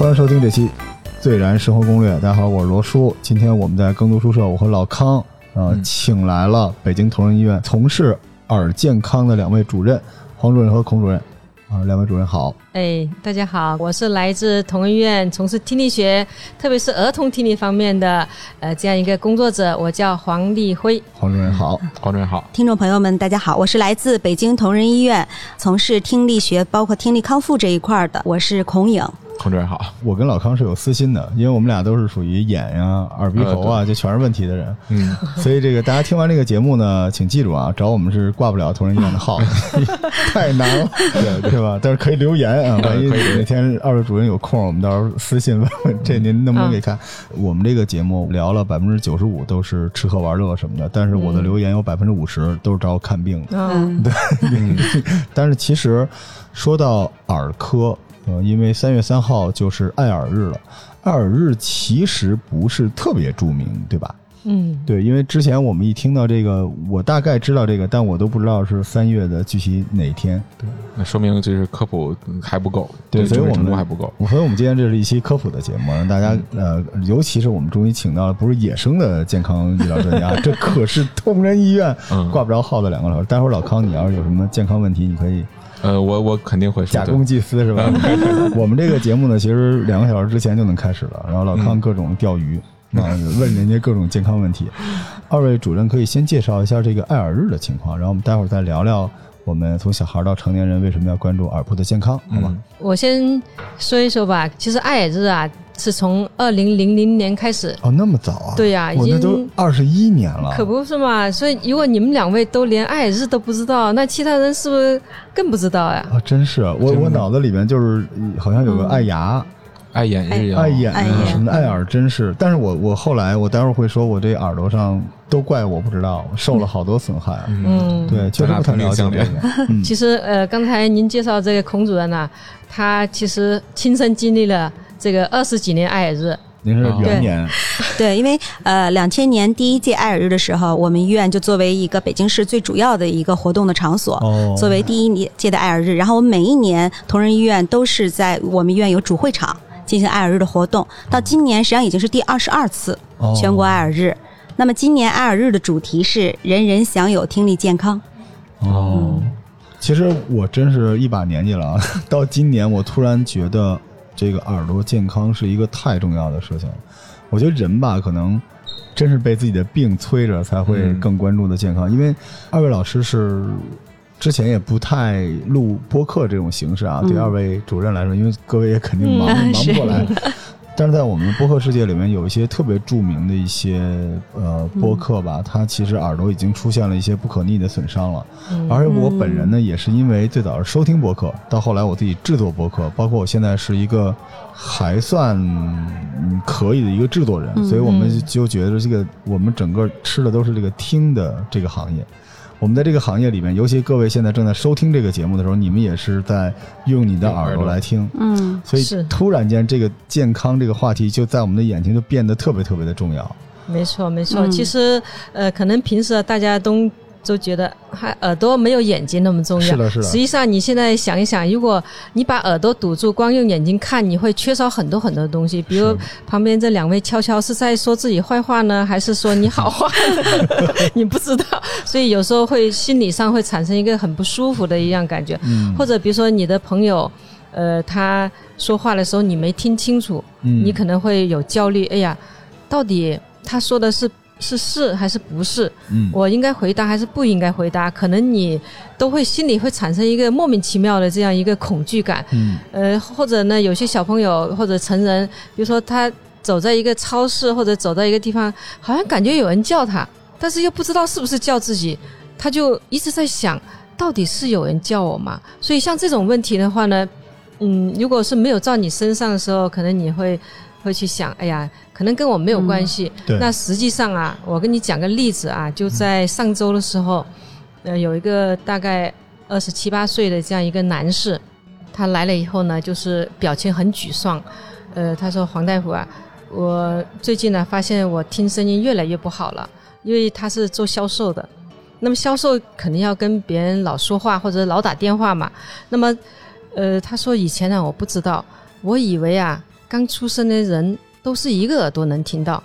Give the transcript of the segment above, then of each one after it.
欢迎收听这期《最燃生活攻略》。大家好，我是罗叔。今天我们在耕读书社，我和老康啊、嗯请来了北京同仁医院从事耳健康的两位主任，黄主任和孔主任啊，两位主任好。哎，大家好，我是来自同仁医院从事听力学，特别是儿童听力方面的呃这样一个工作者，我叫黄立辉。黄主任好，黄主任好，听众朋友们，大家好，我是来自北京同仁医院，从事听力学，包括听力康复这一块儿的，我是孔颖。孔主任好，我跟老康是有私心的，因为我们俩都是属于眼呀、耳鼻喉啊，就全是问题的人。嗯，所以这个大家听完这个节目呢，请记住啊，找我们是挂不了同仁医院的号，太难了，对对。吧？但是可以留言啊，万一哪天二位主任有空，我们到时候私信问问，这您能不能给看？我们这个节目聊了百分之九十五都是吃喝玩乐什么的，但是我的留言有百分之五十都是找我看病的。嗯，但是其实说到耳科，呃，因为三月三号就是爱尔日了，爱尔日其实不是特别著名，对吧？嗯，对，因为之前我们一听到这个，我大概知道这个，但我都不知道是三月的具体哪天。对那说明就是科普还不够，对，所以我们度还不够。所以我们今天这是一期科普的节目，让大家呃，尤其是我们终于请到了不是野生的健康医疗专家，这可是同仁医院嗯挂不着号的两个老师。待会儿老康，你要是有什么健康问题，你可以呃，我我肯定会说假公济私是吧？我们这个节目呢，其实两个小时之前就能开始了，然后老康各种钓鱼。啊，问人家各种健康问题。二位主任可以先介绍一下这个爱尔日的情况，然后我们待会儿再聊聊我们从小孩到成年人为什么要关注耳部的健康，好吧？嗯我先说一说吧。其实爱耳日啊，是从二零零零年开始，哦，那么早啊？对呀、我那都已经二十一年了。可不是嘛。所以如果你们两位都连爱耳日都不知道，那其他人是不是更不知道呀？啊，真是我我脑子里面就是呃好像有个爱牙、爱眼日呀，爱眼啊什么的，爱耳真是。但是我我后来我待会儿会说，我这耳朵上都怪我不知道，受了好多损害。啊嗯，对，确实不太了解。其实呃，刚才您介绍这个孔主任呐、他其实亲身经历了这个二十几年爱耳日。您是元年，对，因为呃，两千年第一届爱耳日的时候，我们医院就作为一个北京市最主要的一个活动的场所，哦。作为第一届的爱耳日，然后我们每一年同仁医院都是在我们医院有主会场进行爱耳日的活动，到今年实际上已经是第二十二次哦全国爱耳日。那么今年爱耳日的主题是“人人享有听力健康哦，其实我真是一把年纪了啊，到今年我突然觉得这个耳朵健康是一个太重要的事情了。我觉得人吧，可能真是被自己的病催着，才会嗯更关注的健康。因为二位老师是之前也不太录播客这种形式啊，对嗯二位主任来说，因为各位也肯定忙、嗯忙不过来。但是在我们的播客世界里面，有一些特别著名的一些呃播客吧，它其实耳朵已经出现了一些不可逆的损伤了。嗯而且我本人呢，也是因为最早是收听播客，到后来我自己制作播客，包括我现在是一个还算嗯可以的一个制作人，嗯所以我们就觉得这个我们整个吃的都是这个听的这个行业。我们在这个行业里面，尤其各位现在正在收听这个节目的时候，你们也是在用你的耳朵来听”。，嗯，所以是突然间这个健康这个话题就在我们的眼前就变得特别特别的重要。没错，没错。嗯其实，呃，可能平时啊，大家都都觉得还耳朵没有眼睛那么重要。是的是的实际上，你现在想一想，如果你把耳朵堵住，光用眼睛看，你会缺少很多很多东西。比如旁边这两位悄悄是在说自己坏话呢，还是说你好话？你不知道，所以有时候会心理上会产生一个很不舒服的一样感觉。嗯，或者比如说你的朋友，呃，他说话的时候你没听清楚，嗯你可能会有焦虑。哎呀，到底他说的是是是还是不是？嗯我应该回答还是不应该回答？可能你都会心里会产生一个莫名其妙的这样一个恐惧感。嗯呃，或者呢，有些小朋友或者成人，比如说他走在一个超市或者走到一个地方，好像感觉有人叫他，但是又不知道是不是叫自己，他就一直在想，到底是有人叫我吗？所以像这种问题的话呢，嗯，如果是没有照你身上的时候，可能你会会去想，哎呀，可能跟我没有关系。对那实际上啊，我跟你讲个例子啊，就在上周的时候，呃，有一个大概二十七八岁的这样一个男士，他来了以后呢，就是表情很沮丧。呃，他说：“黄大夫啊，我最近呢发现我听声音越来越不好了，因为他是做销售的。那么销售肯定要跟别人老说话或者老打电话嘛。那么，呃，他说以前呢我不知道，我以为啊刚出生的人都是一个耳朵能听到，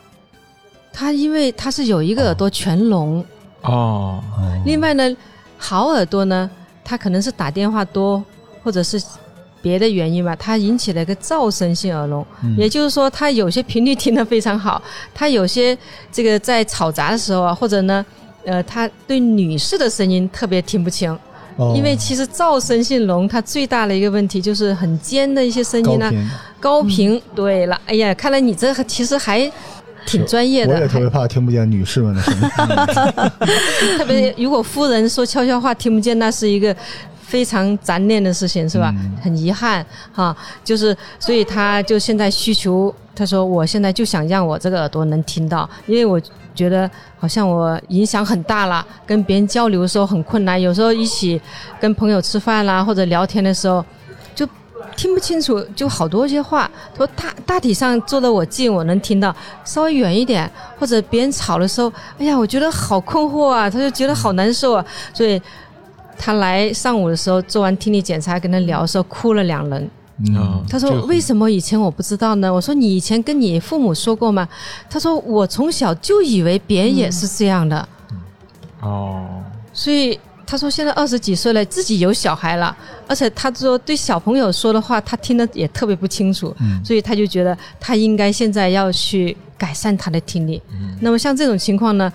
他因为他是有一个耳朵全聋，哦，哦另外呢，好耳朵呢，他可能是打电话多，或者是别的原因吧，它引起了一个噪声性耳聋，嗯。也就是说，他有些频率听得非常好，他有些这个在吵杂的时候啊，或者呢，呃，他对女士的声音特别听不清，哦因为其实噪声性聋它最大的一个问题就是很尖的一些声音呢、频，高频。对了，哎呀，看来你这其实还挺专业的，我也特别怕听不见女士们的声音。特别如果夫人说悄悄话听不见，那是一个非常残念的事情，是吧？嗯很遗憾哈，就是所以他就现在需求，他说我现在就想让我这个耳朵能听到，因为我觉得好像我影响很大了，跟别人交流的时候很困难，有时候一起跟朋友吃饭啦或者聊天的时候就。听不清楚，就好多些话。他说大大体上坐得我近，我能听到；稍微远一点，或者别人吵的时候，哎呀，我觉得好困惑啊，他就觉得好难受啊。所以他来上午的时候做完听力检查，跟他聊的时候哭了两人。嗯，他说：“为什么以前我不知道呢？”我说：“你以前跟你父母说过吗？”他说：“我从小就以为别人也是这样的，哦，所以他说现在二十几岁了，自己有小孩了，而且他说对小朋友说的话，他听得也特别不清楚，嗯所以他就觉得他应该现在要去改善他的听力。那么像这种情况呢？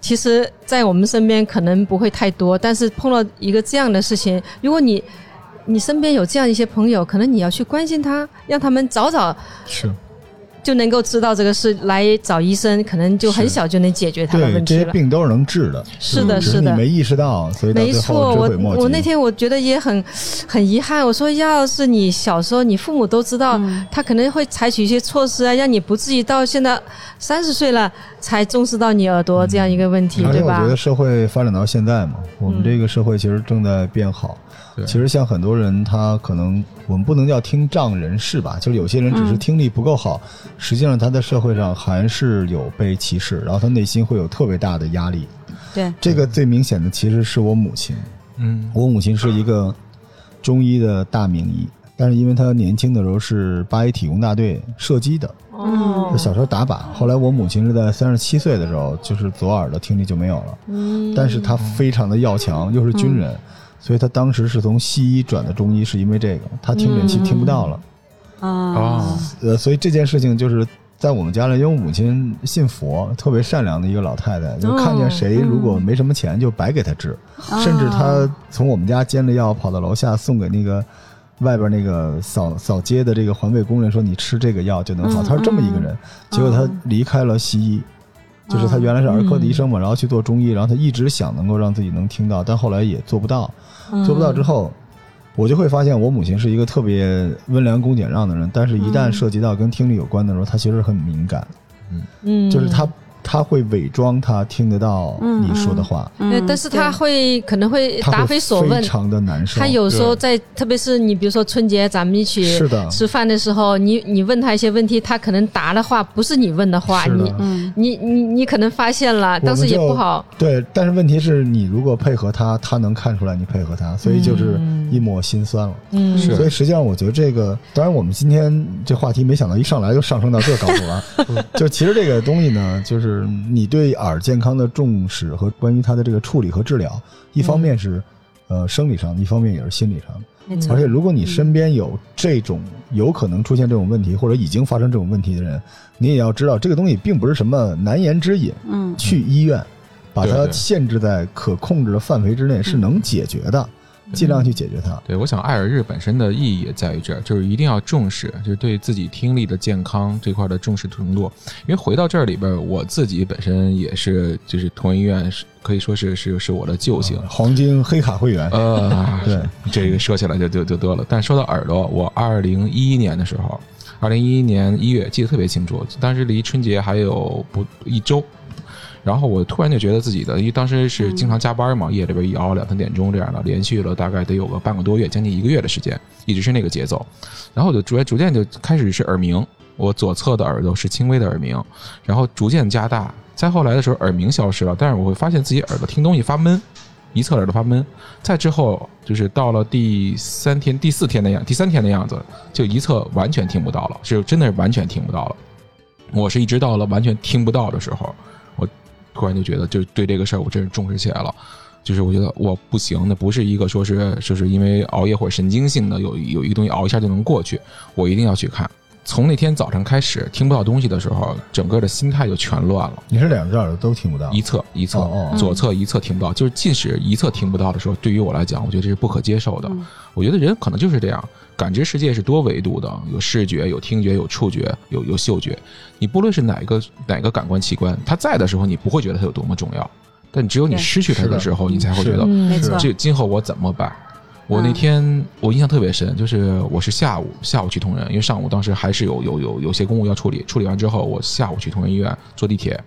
其实，在我们身边可能不会太多，但是碰到一个这样的事情，如果你你身边有这样一些朋友，可能你要去关心他，让他们早早是就能够知道这个事，来找医生，可能就很小就能解决他的，问题了。这些病都是能治的，是的，是你没意识到，所以没错，我。我那天我觉得也很很遗憾。我说，要是你小时候你父母都知道，嗯他可能会采取一些措施啊，让你不至于到现在三十岁了才重视到你耳朵这样一个问题，对吧而且我觉？得社会发展到现在嘛，我们这个社会其实正在变好。对。其实像很多人，他可能我们不能叫听障人士吧，就是有些人只是嗯听力不够好，实际上他在社会上还是有被歧视，然后他内心会有特别大的压力。对，这个最明显的其实是我母亲，嗯，我母亲是一个中医的大名医，但是因为她年轻的时候是八一体工大队射击的，哦，小时候打靶。后来我母亲是在三十七岁的时候，就是左耳的听力就没有了，嗯。但是她非常的要强，又是军人，所以他当时是从西医转的中医，是因为这个，他听诊器听不到了。啊哦，呃，所以这件事情就是在我们家里，因为我母亲信佛，特别善良的一个老太太，就看见谁如果没什么钱，就白给他治，甚至他从我们家煎了药跑到楼下送给那个外边那个扫扫街的这个环卫工人，说你吃这个药就能好。嗯她是这么一个人，结果他离开了西医。就是他原来是儿科的医生嘛，然后去做中医，然后他一直想能够让自己能听到，但后来也做不到。做不到之后，我就会发现我母亲是一个特别温良恭俭让的人，但是一旦涉及到跟听力有关的时候，她其实很敏感，嗯。就是她她会伪装他听得到你说的话，对，但是他会可能会答非所问非。常的难受。他有时候在，特别是你比如说春节咱们一起是的吃饭的时候，你你问他一些问题，他可能答的话不是你问的话，的你嗯你你你可能发现了，们当时也不好。对，但是问题是你如果配合他，他能看出来你配合他，所以就是一抹心酸了。嗯，是所以实际上，我觉得这个，当然我们今天这话题没想到一上来就上升到这高度了。就其实这个东西呢，就是你对耳健康的重视和关于它的这个处理和治疗，一方面是呃生理上的，一方面也是心理上的。没错而且，如果你身边有这种有可能出现这种问题，或者已经发生这种问题的人，你也要知道，这个东西并不是什么难言之隐。嗯去医院，把它限制在可控制的范围之内是能解决的，尽量去解决它。对，我想爱尔日本身的意义也在于这儿，就是一定要重视，就是对自己听力的健康这块的重视程度。因为回到这儿里边，我自己本身也是，就是同仁医院是可以说是是是我的救星。黄金黑卡会员，呃，对，这个说起来就就就多了。但说到耳朵，我二零一一年的时候，二零一一年一月记得特别清楚，当时离春节还有不一周。然后我突然就觉得自己的，因为当时是经常加班嘛，夜里边一熬两三点钟这样的，连续了大概得有个半个多月，将近一个月的时间，一直是那个节奏。然后我就逐渐逐渐就开始是耳鸣，我左侧的耳朵是轻微的耳鸣，然后逐渐加大，再后来的时候耳鸣消失了，但是我会发现自己耳朵听东西发闷。一侧耳朵发闷。再之后就是到了第三天、第四天的样，第三天的样子，就一侧完全听不到了，是真的是完全听不到了。我是一直到了完全听不到的时候，突然就觉得，就对这个事儿我真是重视起来了。就是我觉得我不行，那不是一个说是就是因为熬夜或者神经性的有有一个东西熬一下就能过去，我一定要去看。从那天早上开始听不到东西的时候，整个的心态就全乱了。你是两只耳朵都听不到？一侧一侧哦哦左侧一侧听不到，就是即使一侧听不到的时候，对于我来讲，我觉得这是不可接受的。我觉得人可能就是这样，感知世界是多维度的，有视觉、有听觉、有触觉、有有嗅觉。你不论是哪个哪个感官器官，它在的时候，你不会觉得它有多么重要，但只有你失去它的时候，你才会觉得嗯没错，这今后我怎么办？我那天我印象特别深，就是我是下午下午去同仁，因为上午当时还是有有有有些公务要处理，处理完之后我下午去同仁医院坐地铁，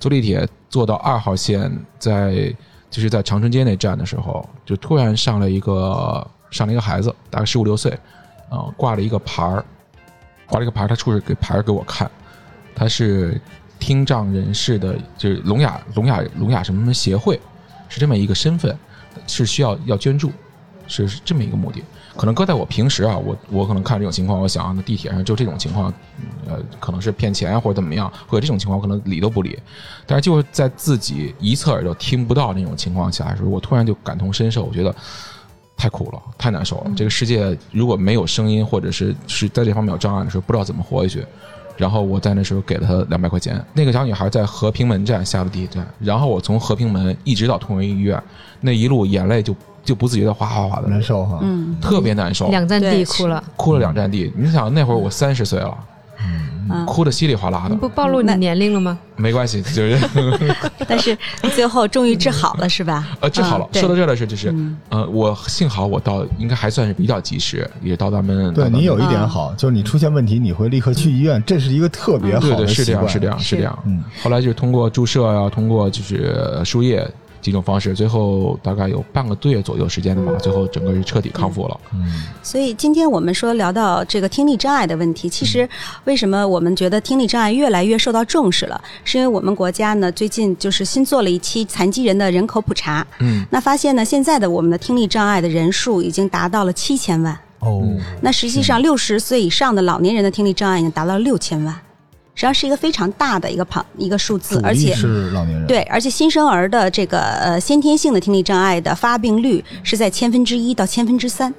坐地铁坐到二号线，在就是在长春街那站的时候，就突然上来一个上了一个孩子，大概十五六岁，啊、挂了一个牌儿，挂了一个牌儿，他出示给牌儿给我看，他是听障人士的，就是聋哑聋哑聋哑什么什么协会，是这么一个身份，是需要要捐助，是这么一个目的。可能搁在我平时啊，我我可能看这种情况，我想啊，那地铁上就这种情况，呃，可能是骗钱或者怎么样，或者这种情况我可能理都不理。但是就在自己一侧耳朵听不到那种情况下的时候，我突然就感同身受，我觉得太苦了，太难受了。这个世界如果没有声音，或者是是在这方面有障碍的时候，不知道怎么活下去。然后我在那时候给了她两百块钱。那个小女孩在和平门站下了地铁站，然后我从和平门一直到同仁医院，那一路眼泪就就不自觉的哗哗哗的，难受哈。嗯特别难受，两站地对哭了，哭了两站地。你想那会儿我三十岁了，嗯，哭的稀里哗啦的，不暴露你那年龄了吗？没关系，就是。但是最后终于治好了，是吧？呃治好了说到这儿的是，就是嗯。呃，我幸好我到应该还算是比较及时，也到咱们对你有一点好，就是你出现问题，你会立刻去医院，这是一个特别好对对是这样的习惯。是这样是这样。嗯，后来就是通过注射呀、通过就是输液几种方式，最后大概有半个多月左右时间的吧，最后整个是彻底康复了。嗯。所以今天我们说聊到这个听力障碍的问题，其实为什么我们觉得听力障碍越来越受到重视了？是因为我们国家呢最近就是新做了一期残疾人的人口普查，嗯，那发现呢现在的我们的听力障碍的人数已经达到了七千万，哦，那实际上六十岁以上的老年人的听力障碍已经达到了六千万，实际上是一个非常大的一个庞一个数字，而且是老年人。对，而且新生儿的这个呃先天性的听力障碍的发病率是在千分之一到千分之三，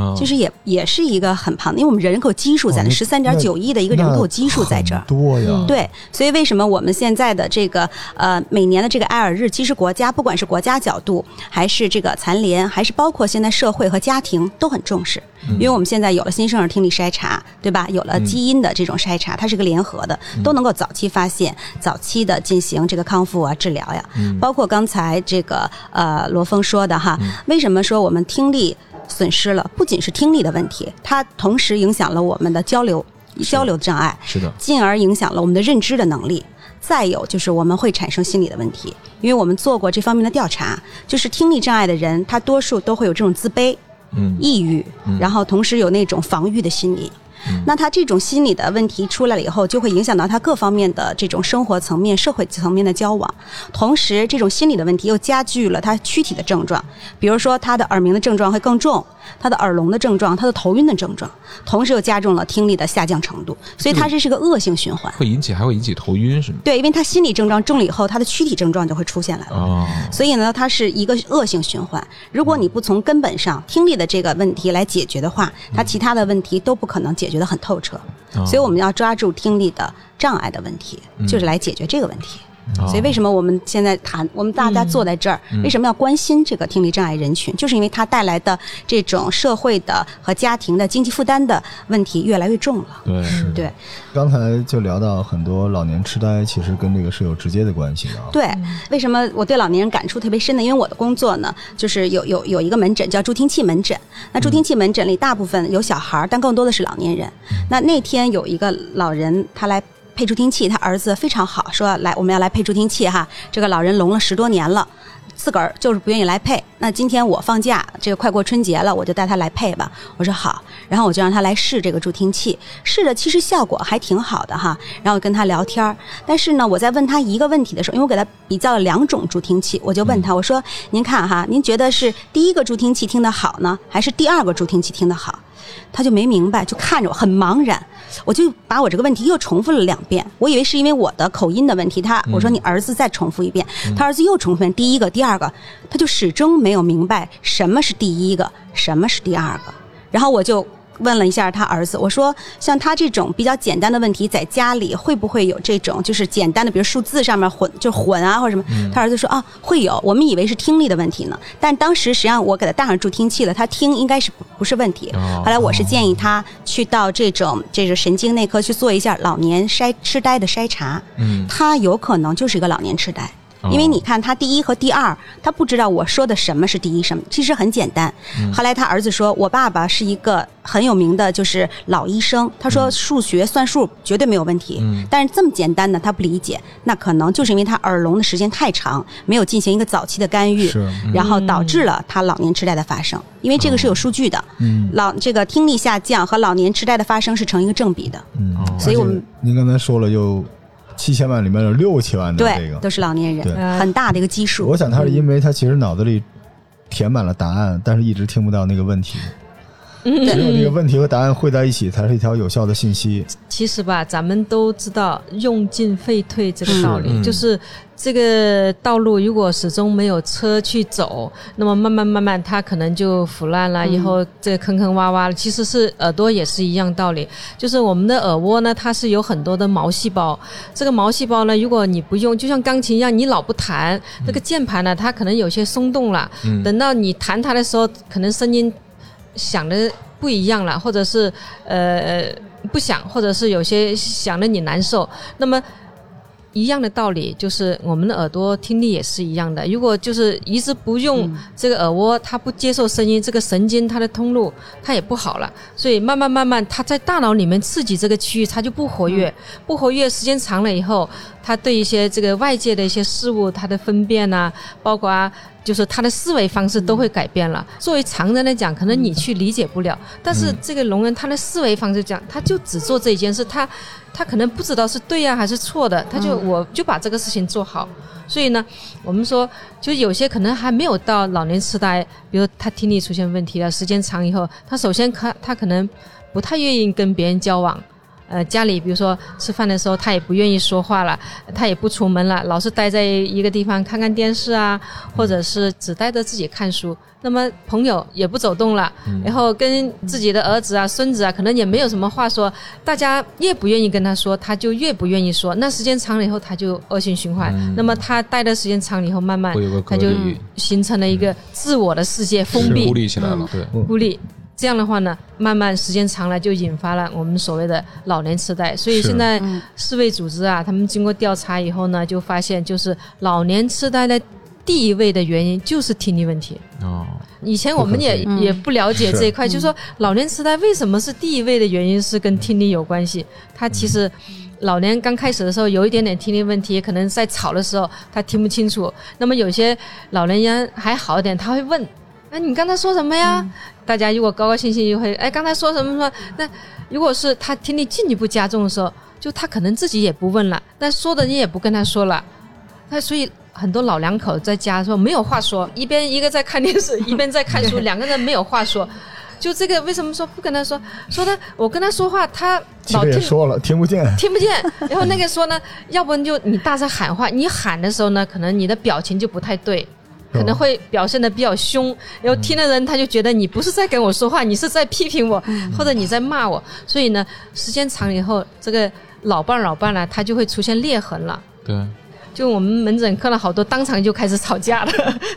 啊，就是也也是一个很庞，因为我们人口基数在哦那那十三点九亿的一个人口基数在这儿多呀。对，所以为什么我们现在的这个呃每年的这个爱尔日，其实国家不管是国家角度，还是这个残联，还是包括现在社会和家庭都很重视，因为我们现在有了新生儿听力筛查，对吧？有了基因的这种筛查，它是个联合的，都能够早期发现、早期的进行这个康复啊、治疗呀。包括刚才这个呃罗峰说的哈，为什么说我们听力损失了？不仅是听力的问题，它同时影响了我们的交流交流障碍。是的，进而影响了我们的认知的能力。再有就是我们会产生心理的问题，因为我们做过这方面的调查，就是听力障碍的人，他多数都会有这种自卑、嗯抑郁，然后同时有那种防御的心理。那他这种心理的问题出来了以后，就会影响到他各方面的这种生活层面、社会层面的交往。同时，这种心理的问题又加剧了他躯体的症状，比如说他的耳鸣的症状会更重，他的耳聋的症状，他的头晕的症状，同时又加重了听力的下降程度。所以他这是个恶性循环。会引起还会引起头晕是吗？对，因为他心理症状重了以后，他的躯体症状就会出现来了。哦，所以呢，它是一个恶性循环。如果你不从根本上听力的这个问题来解决的话，他其他的问题都不可能解决得很透彻。哦所以我们要抓住听力的障碍的问题，就是来解决这个问题。哦所以为什么我们现在谈，我们大家坐在这儿，为什么要关心这个听力障碍人群？就是因为它带来的这种社会的和家庭的经济负担的问题越来越重了。对，对刚才就聊到很多老年痴呆，其实跟这个是有直接的关系的啊。对，为什么我对老年人感触特别深呢？因为我的工作呢，就是有有有一个门诊叫助听器门诊。那助听器门诊里大部分有小孩儿，但更多的是老年人。那那天有一个老人，他来。配助听器，他儿子非常好，说来我们要来配助听器哈。这个老人聋了十多年了，自个儿就是不愿意来配。那今天我放假，这个快过春节了，我就带他来配吧。我说好，然后我就让他来试这个助听器，试着其实效果还挺好的哈。然后跟他聊天，但是呢，我在问他一个问题的时候，因为我给他比较了两种助听器，我就问他，我说您看哈，您觉得是第一个助听器听得好呢，还是第二个助听器听得好？他就没明白，就看着我很茫然。我就把我这个问题又重复了两遍，我以为是因为我的口音的问题。他我说你儿子再重复一遍，他儿子又重复第一个、第二个，他就始终没有明白什么是第一个，什么是第二个。然后我就。问了一下他儿子，我说像他这种比较简单的问题，在家里会不会有这种就是简单的，比如数字上面混就混啊或者什么？他儿子说啊会有，我们以为是听力的问题呢，但当时实际上我给他戴上助听器了，他听应该是不是问题。后来我是建议他去到这种这个神经内科去做一下老年筛痴呆的筛查，嗯，他有可能就是一个老年痴呆。因为你看他第一和第二，他不知道我说的什么是第一什么，其实很简单。后来他儿子说，我爸爸是一个很有名的，就是老医生。他说数学算数绝对没有问题，但是这么简单的他不理解，那可能就是因为他耳聋的时间太长，没有进行一个早期的干预，然后导致了他老年痴呆的发生。因为这个是有数据的，老这个听力下降和老年痴呆的发生是成一个正比的。嗯，所以我们您刚才说了又。七千万里面有六千万的这个都是老年人，很大的一个基数。我想他是因为他其实脑子里填满了答案，但是一直听不到那个问题。只有这个问题和答案汇在一起，才是一条有效的信息。其实吧，咱们都知道用进废退这个道理，就是这个道路如果始终没有车去走，那么慢慢慢慢它可能就腐烂了，以后这个坑坑洼洼了。其实是耳朵也是一样道理，就是我们的耳蜗呢，它是有很多的毛细胞，这个毛细胞呢，如果你不用，就像钢琴一样，你老不弹，这个键盘呢，它可能有些松动了，等到你弹它的时候，可能声音。想的不一样了，或者是呃不想，或者是有些想的你难受，那么。一样的道理，就是我们的耳朵听力也是一样的。如果就是一直不用这个耳蜗，它不接受声音，这个神经它的通路它也不好了。所以慢慢慢慢，它在大脑里面刺激这个区域，它就不活跃。不活跃时间长了以后，它对一些这个外界的一些事物，它的分辨啊，包括啊，就是他的思维方式都会改变了。作为常人来讲，可能你去理解不了，但是这个聋人他的思维方式讲，他就只做这一件事，他。他可能不知道是对呀还是错的，他就我就把这个事情做好。所以呢，我们说，就有些可能还没有到老年痴呆，比如他听力出现问题了，时间长以后，他首先可他可能不太愿意跟别人交往。呃，家里比如说吃饭的时候，他也不愿意说话了，他也不出门了，老是待在一个地方看看电视啊，或者是只待着自己看书。那么朋友也不走动了，然后跟自己的儿子啊、孙子啊，可能也没有什么话说。大家越不愿意跟他说，他就越不愿意说。那时间长了以后，他就恶性循环。那么他待的时间长了以后，慢慢他就形成了一个自我的世界封闭，孤立起来了，对，孤立。这样的话呢，慢慢时间长了，就引发了我们所谓的老年痴呆。所以现在世卫组织啊，他们经过调查以后呢，就发现就是老年痴呆的第一位的原因就是听力问题。哦，以前我们也也不了解这一块，就是说老年痴呆为什么是第一位的原因是跟听力有关系。他其实老年刚开始的时候有一点点听力问题，可能在吵的时候他听不清楚。那么有些老年人还好一点，他会问。哎，你刚才说什么呀？大家如果高高兴兴就会哎，刚才说什么说？那如果是他听力进一步加重的时候，就他可能自己也不问了，但说的你也不跟他说了。那所以很多老两口在家说没有话说，一边一个在看电视，一边在看书，两个人没有话说。就这个为什么说不跟他说？说他我跟他说话，他老听说了听不见，听不见。然后那个说呢，要不就你大声喊话，你喊的时候呢，可能你的表情就不太对。可能会表现的比较凶，然后听的人他就觉得你不是在跟我说话，你是在批评我，或者你在骂我。所以呢，时间长了以后，这个老伴老伴呢，他就会出现裂痕了。对，就我们门诊看了好多，当场就开始吵架了，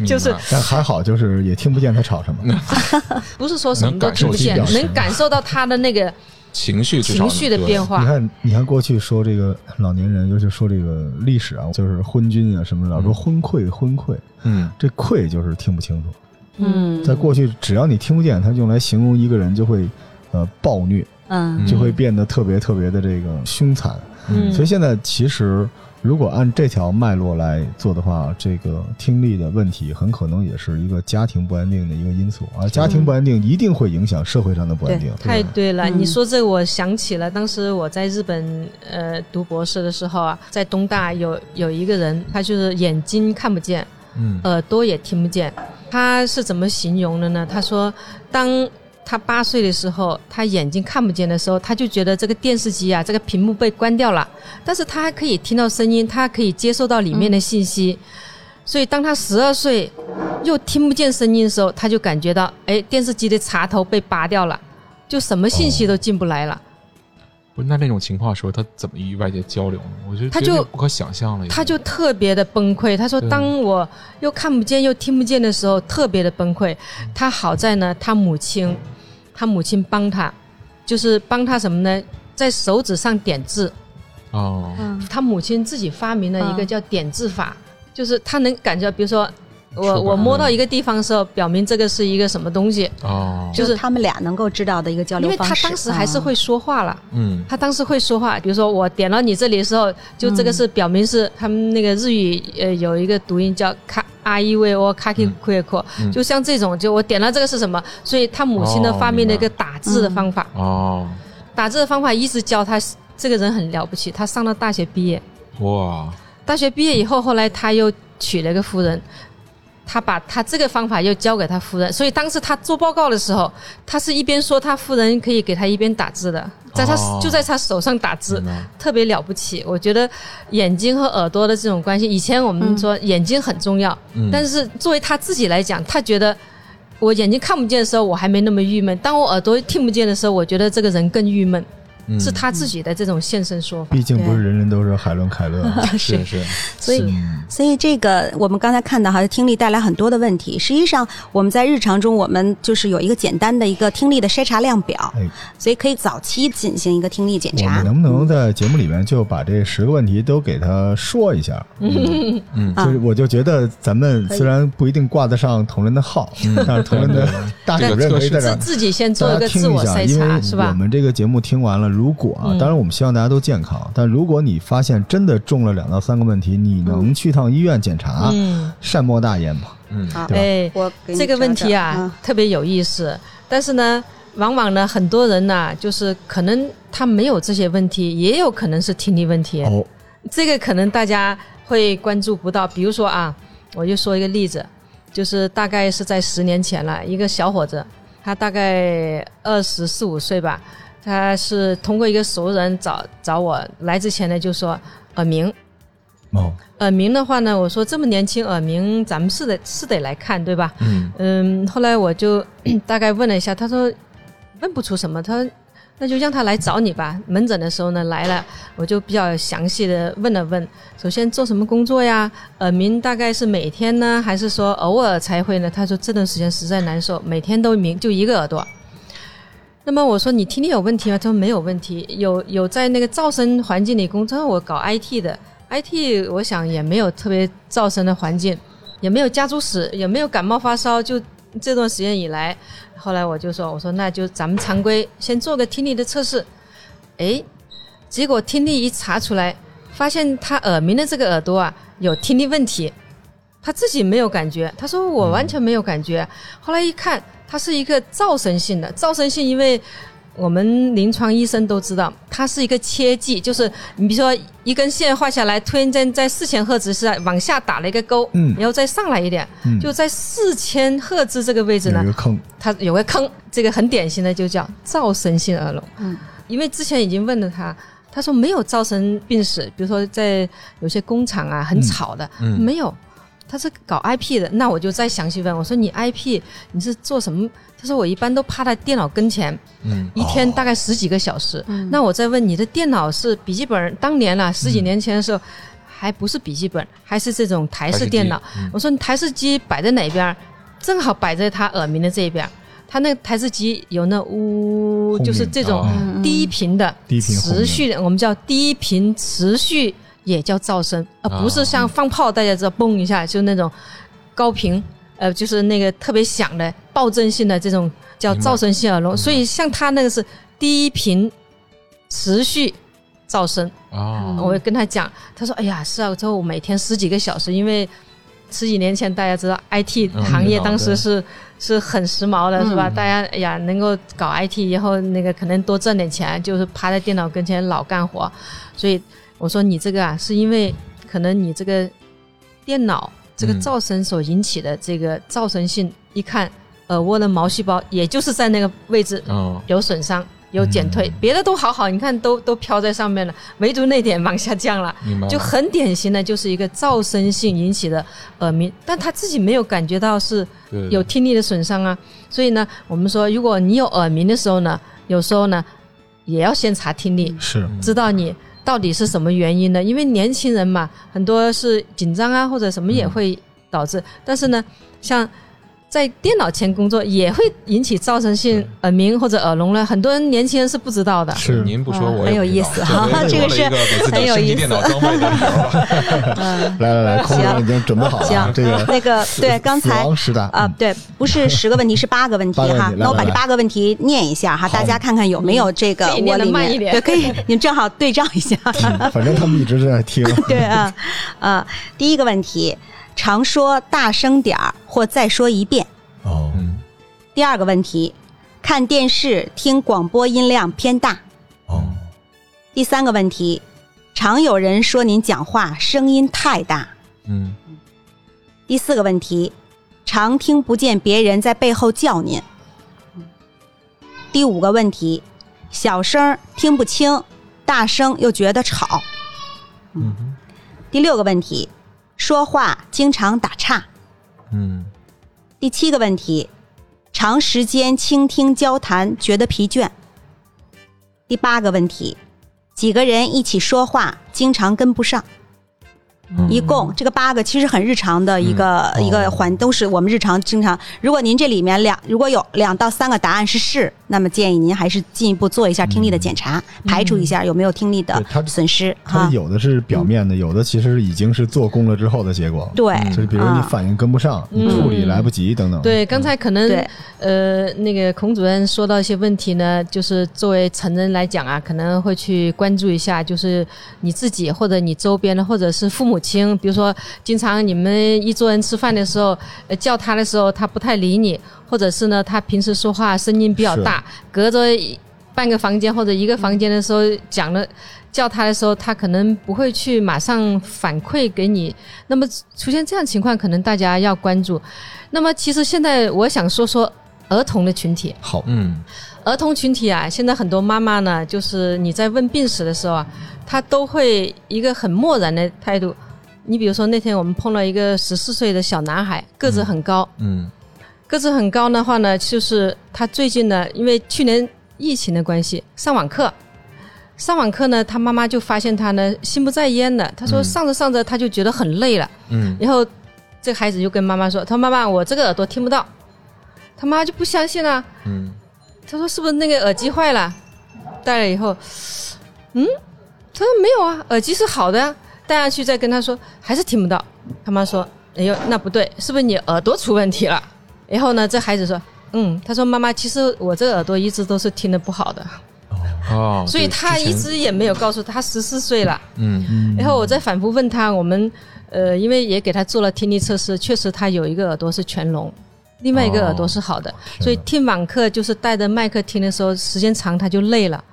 就是。但还好，就是也听不见他吵什么。不是说什么都听不见，能感受到他的那个。情绪情绪的变化，你看，你看，过去说这个老年人，尤其说这个历史啊，就是昏君啊什么的，老说昏聩，昏聩，嗯，这聩就是听不清楚，嗯，在过去，只要你听不见，他用来形容一个人就会，呃，暴虐，嗯。就会变得特别特别的这个凶残。嗯。所以现在其实如果按这条脉络来做的话，这个听力的问题很可能也是一个家庭不安定的一个因素，啊家庭不安定一定会影响社会上的不安定。太对了，嗯。你说这个我想起了，当时我在日本呃读博士的时候啊，在东大有有一个人，他就是眼睛看不见，嗯。耳朵也听不见，他是怎么形容的呢？他说，当他八岁的时候，他眼睛看不见的时候，他就觉得这个电视机啊，这个屏幕被关掉了，但是他还可以听到声音，他可以接受到里面的信息。所以，当他十二岁又听不见声音的时候，他就感觉到，哎，电视机的插头被拔掉了，就什么信息都进不来了。不是那那种情况的时候，他怎么与外界交流呢？我觉得他就不可想象了。他就特别的崩溃。他说：“当我又看不见又听不见的时候，特别的崩溃。他好在呢，他母亲，他母亲帮他，就是帮他什么呢？在手指上点痣。他母亲自己发明了一个嗯叫点痣法，就是他能感觉，比如说我我摸到一个地方的时候，表明这个是一个什么东西，哦，就是他们俩能够知道的一个交流因为他。当时还是会说话了。嗯，他当时会说话，比如说我点到你这里的时候，就这个是表明是他们那个日语呃有一个读音叫卡阿伊维或卡基库耶库，嗯。就像这种，就我点到这个是什么，所以他母亲呢哦发明了一个打字的方法，哦，打字的方法一直教他，这个人很了不起，他上了大学毕业，哇，大学毕业以后，后来他又娶了个夫人。他把他这个方法又交给他夫人，所以当时他做报告的时候，他是一边说他夫人可以给他一边打字的，在他、哦就在他手上打字。特别了不起。我觉得眼睛和耳朵的这种关系，以前我们说眼睛很重要，嗯。但是作为他自己来讲，他觉得我眼睛看不见的时候，我还没那么郁闷；当我耳朵听不见的时候，我觉得这个人更郁闷。嗯是他自己的这种现身说法。毕竟不是人人都是海伦凯勒。是是，所以所以这个我们刚才看到哈，听力带来很多的问题。实际上我们在日常中，我们就是有一个简单的一个听力的筛查量表，哎，所以可以早期进行一个听力检查我们。能不能在节目里面就把这十个问题都给他说一下？嗯啊就是我就觉得咱们虽然不一定挂得上同仁的号，但是同仁的大主任可以在这。自自己先做一个自我筛查，是吧？我们这个节目听完了，如果啊，嗯当然我们希望大家都健康，但如果你发现真的中了两到三个问题，你能去趟医院检查，嗯，善莫大焉嘛。嗯好，对吧哎，我给你这个问题啊，特别有意思。但是呢，往往呢，很多人呢，就是可能他没有这些问题，也有可能是听力问题。哦，这个可能大家会关注不到。比如说啊，我就说一个例子，就是大概是在十年前了，一个小伙子，他大概二十四五岁吧，他是通过一个熟人找找我，来之前呢就说耳鸣。哦，耳鸣的话呢，我说这么年轻耳鸣，咱们是得是得来看，对吧？嗯嗯，后来我就大概问了一下，他说问不出什么，他说那就让他来找你吧。门诊的时候呢来了，我就比较详细的问了问，首先做什么工作呀？耳鸣大概是每天呢，还是说偶尔才会呢？他说这段时间实在难受，每天都鸣，就一个耳朵。那么我说你听力有问题吗？他说没有问题，有有在那个噪声环境里工作，我搞 IT 的，IT 我想也没有特别噪声的环境，也没有家族史，也没有感冒发烧，就这段时间以来，后来我就说，我说那就咱们常规先做个听力的测试，诶，结果听力一查出来，发现他耳鸣的这个耳朵啊有听力问题，他自己没有感觉，他说我完全没有感觉，后来一看，他是一个噪声性的，噪声性因为。我们临床医生都知道，它是一个切记，就是你比如说一根线画下来，突然间在四千赫兹是往下打了一个勾，嗯。然后再上来一点，嗯。就在四千赫兹这个位置呢有，个坑，它有个坑，这个很典型的就叫噪声性耳聋。嗯，因为之前已经问了他，他说没有噪声病史，比如说在有些工厂啊很吵的，嗯。没有，他是搞 IP 的。那我就再详细问，我说你 IP 你是做什么？他说我一般都趴在电脑跟前，嗯一天大概十几个小时。那我再问你的电脑是笔记本？当年了十几年前的时候。还不是笔记本，还是这种台式电脑。我说你台式机摆在哪边？正好摆在他耳鸣的这一边。他那个台式机有那呜，就是这种哦低频的、低频持续的，我们叫低频持续，也叫噪声，而不是像放炮，大家知道嘣一下就那种高频，呃，就是那个特别响的爆震性的这种叫噪声性耳聋。所以像他那个是低频持续噪声。啊，我会跟他讲，他说：“哎呀，是啊，我说我每天十几个小时，因为十几年前大家知道 IT 嗯行业当时是、是很时髦的，是吧？大家哎呀能够搞 IT 以后，那个可能多挣点钱，就是趴在电脑跟前老干活。所以我说你这个啊，是因为可能你这个电脑这个嗯噪声所引起的这个噪声性，一看耳蜗的毛细胞，也就是在那个位置嗯，有损伤。”有减退，别的都好好，你看都都飘在上面了，唯独那点往下降了。了，就很典型的就是一个噪声性引起的耳鸣，但他自己没有感觉到是有听力的损伤啊。所以呢，我们说，如果你有耳鸣的时候呢，有时候呢，也要先查听力，是知道你到底是什么原因呢。因为年轻人嘛，很多是紧张啊，或者什么也会导致。但是呢，像在电脑前工作也会引起噪声性耳鸣或者耳聋了，很多人年轻人是不知道的。是。您不说我也很有意思。哈对 这个是很有意思。来来来，空行。中已经准备好了啊，行，这个 那个对，刚死才啊，对，不是十个问题，是八个问题八个问哈。题来来来。那我把这八个问题念一下哈，大家看看有没有这个我里面慢一点。对，可以，你们正好对照一下。反正他们一直在听。对啊，啊，第一个问题，常说大声点儿或再说一遍。哦，嗯，第二个问题，看电视听广播音量偏大。哦，第三个问题，常有人说您讲话声音太大。嗯，第四个问题，常听不见别人在背后叫您。第五个问题，小声听不清，大声又觉得吵。嗯第六个问题，说话经常打岔。嗯第七个问题，长时间倾听交谈觉得疲倦。第八个问题，几个人一起说话经常跟不上。嗯一共这个八个其实很日常的一个、嗯一个哦环，都是我们日常经常。如果您这里面两如果有两到三个答案是是，那么建议您还是进一步做一下听力的检查，排除一下有没有听力的损失它哈。有的是表面的，有的其实已经是做工了之后的结果。对，就是比如你啊反应跟不上，你处理来不及等等。对，刚才可能对呃，那个孔主任说到一些问题呢，就是作为成人来讲啊，可能会去关注一下，就是你自己或者你周边的，或者是父母亲，比如说经常你们一桌人吃饭的时候，呃，叫他的时候他不太理你，或者是呢他平时说话声音比较大，隔着半个房间或者一个房间的时候讲了。叫他的时候，他可能不会去马上反馈给你。那么出现这样情况，可能大家要关注。那么其实现在我想说说儿童的群体，好，嗯儿童群体啊，现在很多妈妈呢，就是你在问病史的时候啊，她都会一个很漠然的态度。你比如说那天我们碰到一个十四岁的小男孩，个子很高，嗯。个子很高的话呢，就是他最近呢，因为去年疫情的关系，上网课，上网课呢，他妈妈就发现他呢心不在焉的，他说嗯。上着上着他就觉得很累了。嗯。然后这个孩子就跟妈妈说：“他说妈妈，我这个耳朵听不到。”他妈就不相信啊，嗯他说：“是不是那个耳机坏了？”戴了以后，嗯，他说没有啊，耳机是好的啊。戴上去再跟他说，还是听不到。他妈说：“哎呦，那不对，是不是你耳朵出问题了？”然后呢，这孩子说：“嗯，他说妈妈，其实我这个耳朵一直都是听的不好的，哦，所以他一直也没有告诉他十四岁了。”嗯嗯然后我再反复问他，我们呃，因为也给他做了听力测试，确实他有一个耳朵是全聋，另外一个耳朵是好的，所以听网课就是带着麦克听的时候，时间长他就累了。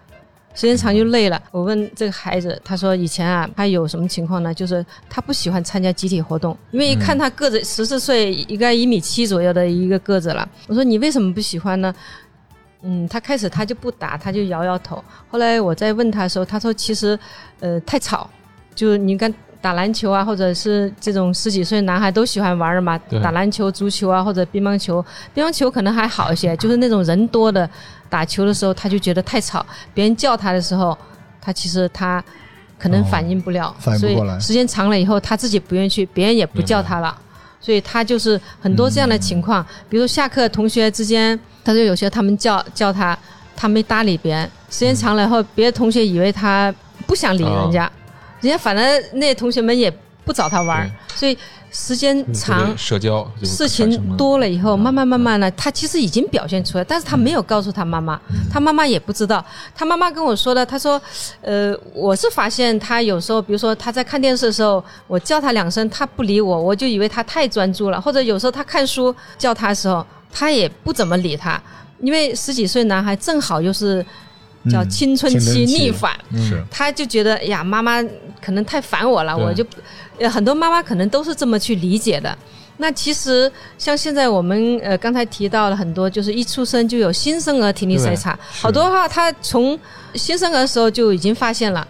时间长就累了。我问这个孩子，他说以前啊，他有什么情况呢？就是他不喜欢参加集体活动，因为一看他个子十四岁，应该一米七左右的一个个子了。我说你为什么不喜欢呢？嗯，他开始他就不答，他就摇摇头。后来我再问他的时候，他说其实呃太吵，就是你看打篮球啊，或者是这种十几岁男孩都喜欢玩的嘛，打篮球、足球啊，或者乒乓球。乒乓球可能还好一些，就是那种人多的打球的时候，他就觉得太吵，别人叫他的时候，他其实他可能反应不了，哦反应不所过来。以时间长了以后，他自己不愿意去，别人也不叫他了。所以他就是很多这样的情况，比如下课同学之间，他就有些他们叫叫他，他没搭理别人，时间长了以后，别的同学以为他不想理人家，人家反正那些同学们也不找他玩儿，所以时间长，社交事情多了以后，慢慢慢慢呢，他其实已经表现出来，但是他没有告诉他妈妈，他妈妈也不知道。他妈妈跟我说的，他说，呃，我是发现他有时候，比如说他在看电视的时候，我叫他两声，他不理我，我就以为他太专注了，或者有时候他看书叫他的时候，他也不怎么理他，因为十几岁男孩正好又是叫嗯青春期逆反，是。他就觉得哎呀，妈妈可能太烦我了，我就呃很多妈妈可能都是这么去理解的。那其实像现在我们呃刚才提到了很多，就是一出生就有新生儿听力筛查，好多话他从新生儿的时候就已经发现了，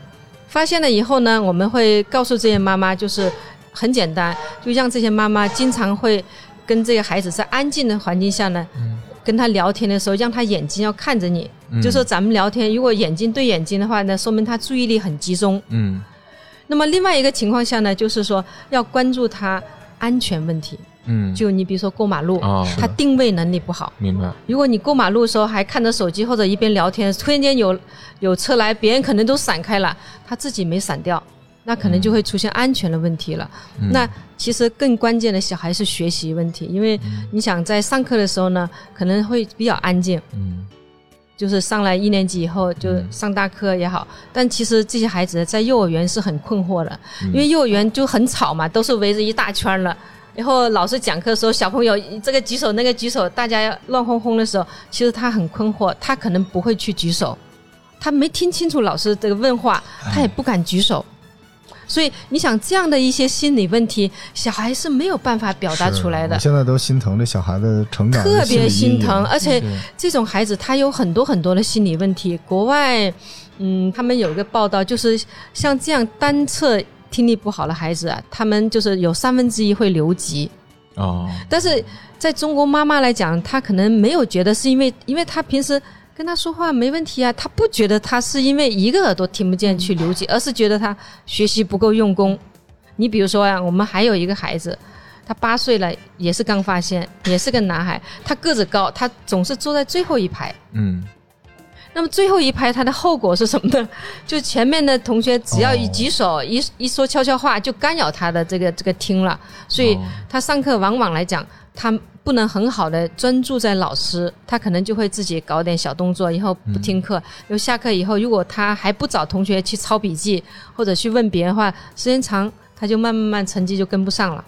发现了以后呢，我们会告诉这些妈妈，就是很简单，就让这些妈妈经常会跟这个孩子在安静的环境下呢，跟他聊天的时候，让他眼睛要看着你，嗯。就说咱们聊天，如果眼睛对眼睛的话呢，说明他注意力很集中。嗯。那么另外一个情况下呢，就是说要关注他安全问题。嗯，就你比如说过马路，哦，他定位能力不好。明白，如果你过马路的时候还看着手机或者一边聊天，突然间有有车来，别人可能都闪开了，他自己没闪掉，那可能就会出现安全的问题了。嗯。那其实更关键的小孩是学习问题，因为你想在上课的时候呢，可能会比较安静，嗯。就是上来一年级以后就嗯上大课也好，但其实这些孩子在幼儿园是很困惑的，嗯。因为幼儿园就很吵嘛，都是围着一大圈了。然后老师讲课的时候，小朋友这个举手那个举手，大家乱哄哄的时候，其实他很困惑，他可能不会去举手，他没听清楚老师这个问话，他也不敢举手。所以你想这样的一些心理问题，小孩是没有办法表达出来的我。现在都心疼这小孩子成长的特别心疼，而且这种孩子他有很多很多的心理问题。国外，嗯，他们有一个报道，就是像这样单侧听力不好的孩子啊，他们就是有三分之一会留级。哦，但是在中国妈妈来讲，她可能没有觉得是因为，因为她平时跟他说话没问题啊，他不觉得他是因为一个耳朵听不见去留级，而是觉得他学习不够用功。你比如说呀、我们还有一个孩子，他八岁了，也是刚发现，也是个男孩，他个子高，他总是坐在最后一排。嗯那么最后一排，他的后果是什么呢？就前面的同学只要一举手、一一说悄悄话，就干扰他的这个这个听了，所以哦他上课往往来讲，他不能很好的专注在老师，他可能就会自己搞点小动作，以后不听课。又下课以后，如果他还不找同学去抄笔记或者去问别人的话，时间长，他就慢慢慢成绩就跟不上了。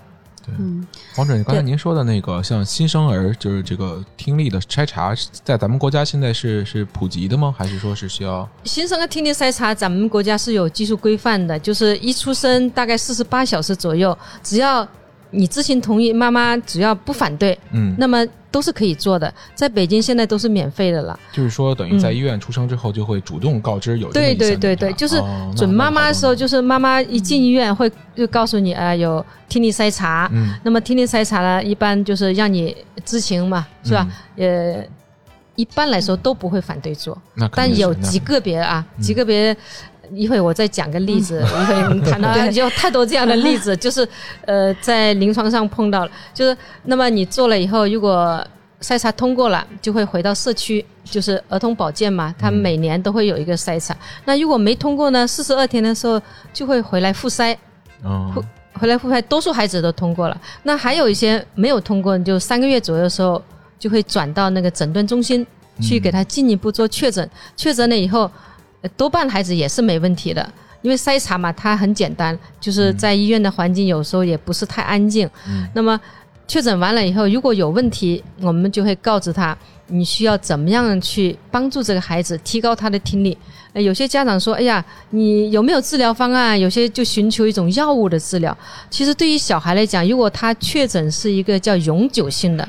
嗯，王主任，刚才您说的那个像新生儿，就是这个听力的筛查，在咱们国家现在是是普及的吗？还是说是需要？新生儿听力筛查，咱们国家是有技术规范的，就是一出生大概四十八小时左右，只要你知情同意，妈妈只要不反对，嗯，那么都是可以做的。在北京现在都是免费的了。就是说，等于在医院出生之后，就会主动告知有对对对对，就是准妈妈的时候，就是妈妈一进医院会就告诉你啊、有听力筛查。嗯那么听力筛查呢，一般就是让你知情嘛，是吧？呃，一般来说都不会反对做。那但有极个别啊，极个别。一会我再讲个例子，一会我们谈到有太多这样的例子，就是呃，在临床上碰到了，就是那么你做了以后，如果筛查通过了，就会回到社区，就是儿童保健嘛，他每年都会有一个筛查。那如果没通过呢，四十二天的时候就会回来复筛，嗯回来复筛，多数孩子都通过了。那还有一些没有通过，就三个月左右的时候就会转到那个诊断中心去给他进一步做确诊。确诊了以后，呃多半孩子也是没问题的。因为筛查嘛，它很简单，就是在医院的环境有时候也不是太安静。嗯那么确诊完了以后，如果有问题，我们就会告知他，你需要怎么样去帮助这个孩子提高他的听力。呃，有些家长说：“哎呀，你有没有治疗方案？”有些就寻求一种药物的治疗。其实对于小孩来讲，如果他确诊是一个叫永久性的，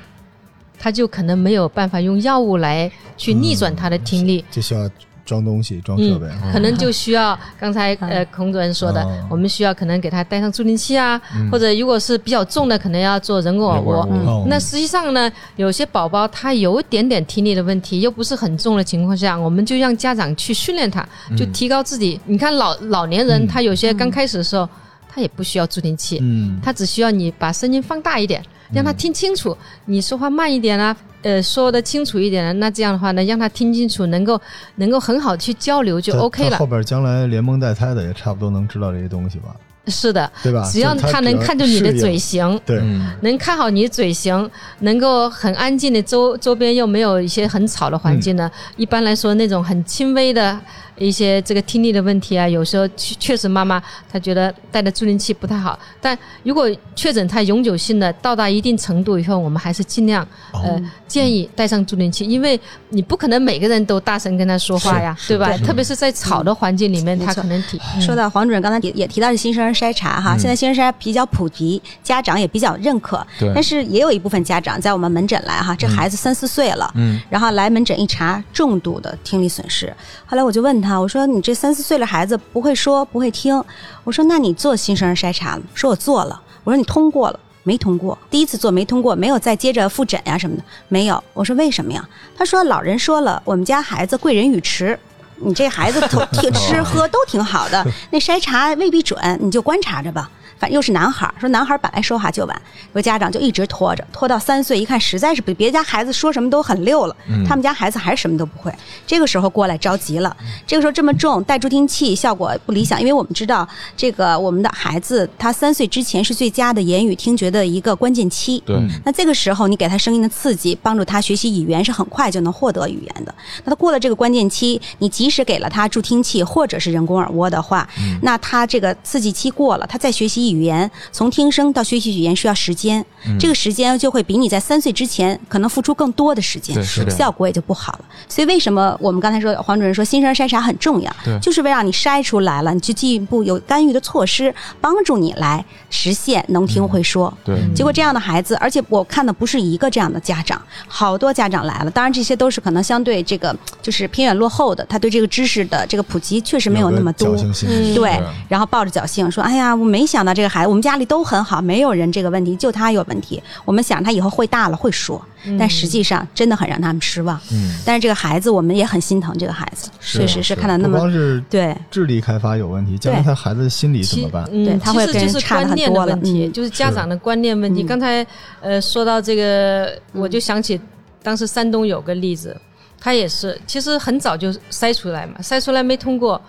他就可能没有办法用药物来去逆转他的听力。就需要装东西、装设备。嗯，可能就需要刚才 呃孔主任说的，哦我们需要可能给他带上助听器啊，或者如果是比较重的，可能要做人工耳蜗。那实际上呢，有些宝宝他有一点点听力的问题，又不是很重的情况下，我们就让家长去训练他，就提高自己。你看老老年人，他有些刚开始的时候，他也不需要助听器，嗯，他只需要你把声音放大一点，让他听清楚。你说话慢一点啊，呃，说的清楚一点啊，那这样的话呢，让他听清楚，能够能够很好去交流就 OK 了后。边将来连蒙带猜的也差不多能知道这些东西吧？是的，对吧？只要他能看住你的嘴型，对，嗯能看好你的嘴型，能够很安静的周周边又没有一些很吵的环境呢，一般来说那种很轻微的一些这个听力的问题啊，有时候确确实妈妈她觉得带的助听器不太好，但如果确诊它永久性的到达一定程度以后，我们还是尽量呃建议带上助听器，因为你不可能每个人都大声跟他说话呀，对吧？特别是在吵的环境里面，他可能体说到黄主任刚才也也提到是新生儿筛查哈，嗯。现在新生儿筛查比较普及，家长也比较认可，对。但是也有一部分家长在我们门诊来哈，这孩子三四岁了，嗯。然后来门诊一查，重度的听力损失。后来我就问他，我说你这三四岁的孩子不会说不会听，我说那你做新生儿筛查了？说我做了，我说你通过了。没通过，第一次做没通过，没有再接着复诊呀、什么的，没有。我说为什么呀？他说老人说了，我们家孩子贵人语迟，你这孩子 挺吃喝都挺好的，那筛查未必准，你就观察着吧。反正又是男孩儿，说男孩儿本来说话就晚，有家长就一直拖着，拖到三岁，一看实在是比别家孩子说什么都很溜了，他们家孩子还是什么都不会。这个时候过来着急了，这个时候这么重，带助听器效果不理想，因为我们知道这个我们的孩子他三岁之前是最佳的言语听觉的一个关键期，对，那这个时候，你给他声音的刺激，帮助他学习语言，是很快就能获得语言的。那他过了这个关键期，你即使给了他助听器或者是人工耳蜗的话，那他这个刺激期过了，他再学习语言，从听声到学习语言需要时间，这个时间就会比你在三岁之前可能付出更多的时间效果也就不好了。所以为什么我们刚才说黄主任说新生儿筛查很重要，就是为让你筛出来了，你去进一步有干预的措施，帮助你来实现能听会说。对，结果这样的孩子，而且我看的不是一个这样的家长，好多家长来了。当然，这些都是可能相对这个就是偏远落后的，他对这个知识的这个普及确实没有那么多。嗯，对，然后抱着侥幸说：“哎呀，我没想到这个孩子，我们家里都很好，没有人这个问题，就他有问题。我们想他以后会大了会说，但实际上真的很让他们失望。嗯，但是这个孩子，我们也很心疼这个孩子，确实是是看到那么光是对智力开发有问题，将来他孩子的心理怎么办？嗯，对他会其实就是跟差得观念的很多了问题，嗯就是家长的观念问题。嗯刚才呃说到这个，我就想起当时山东有个例子，他也是，其实很早就筛出来嘛，筛出来没通过，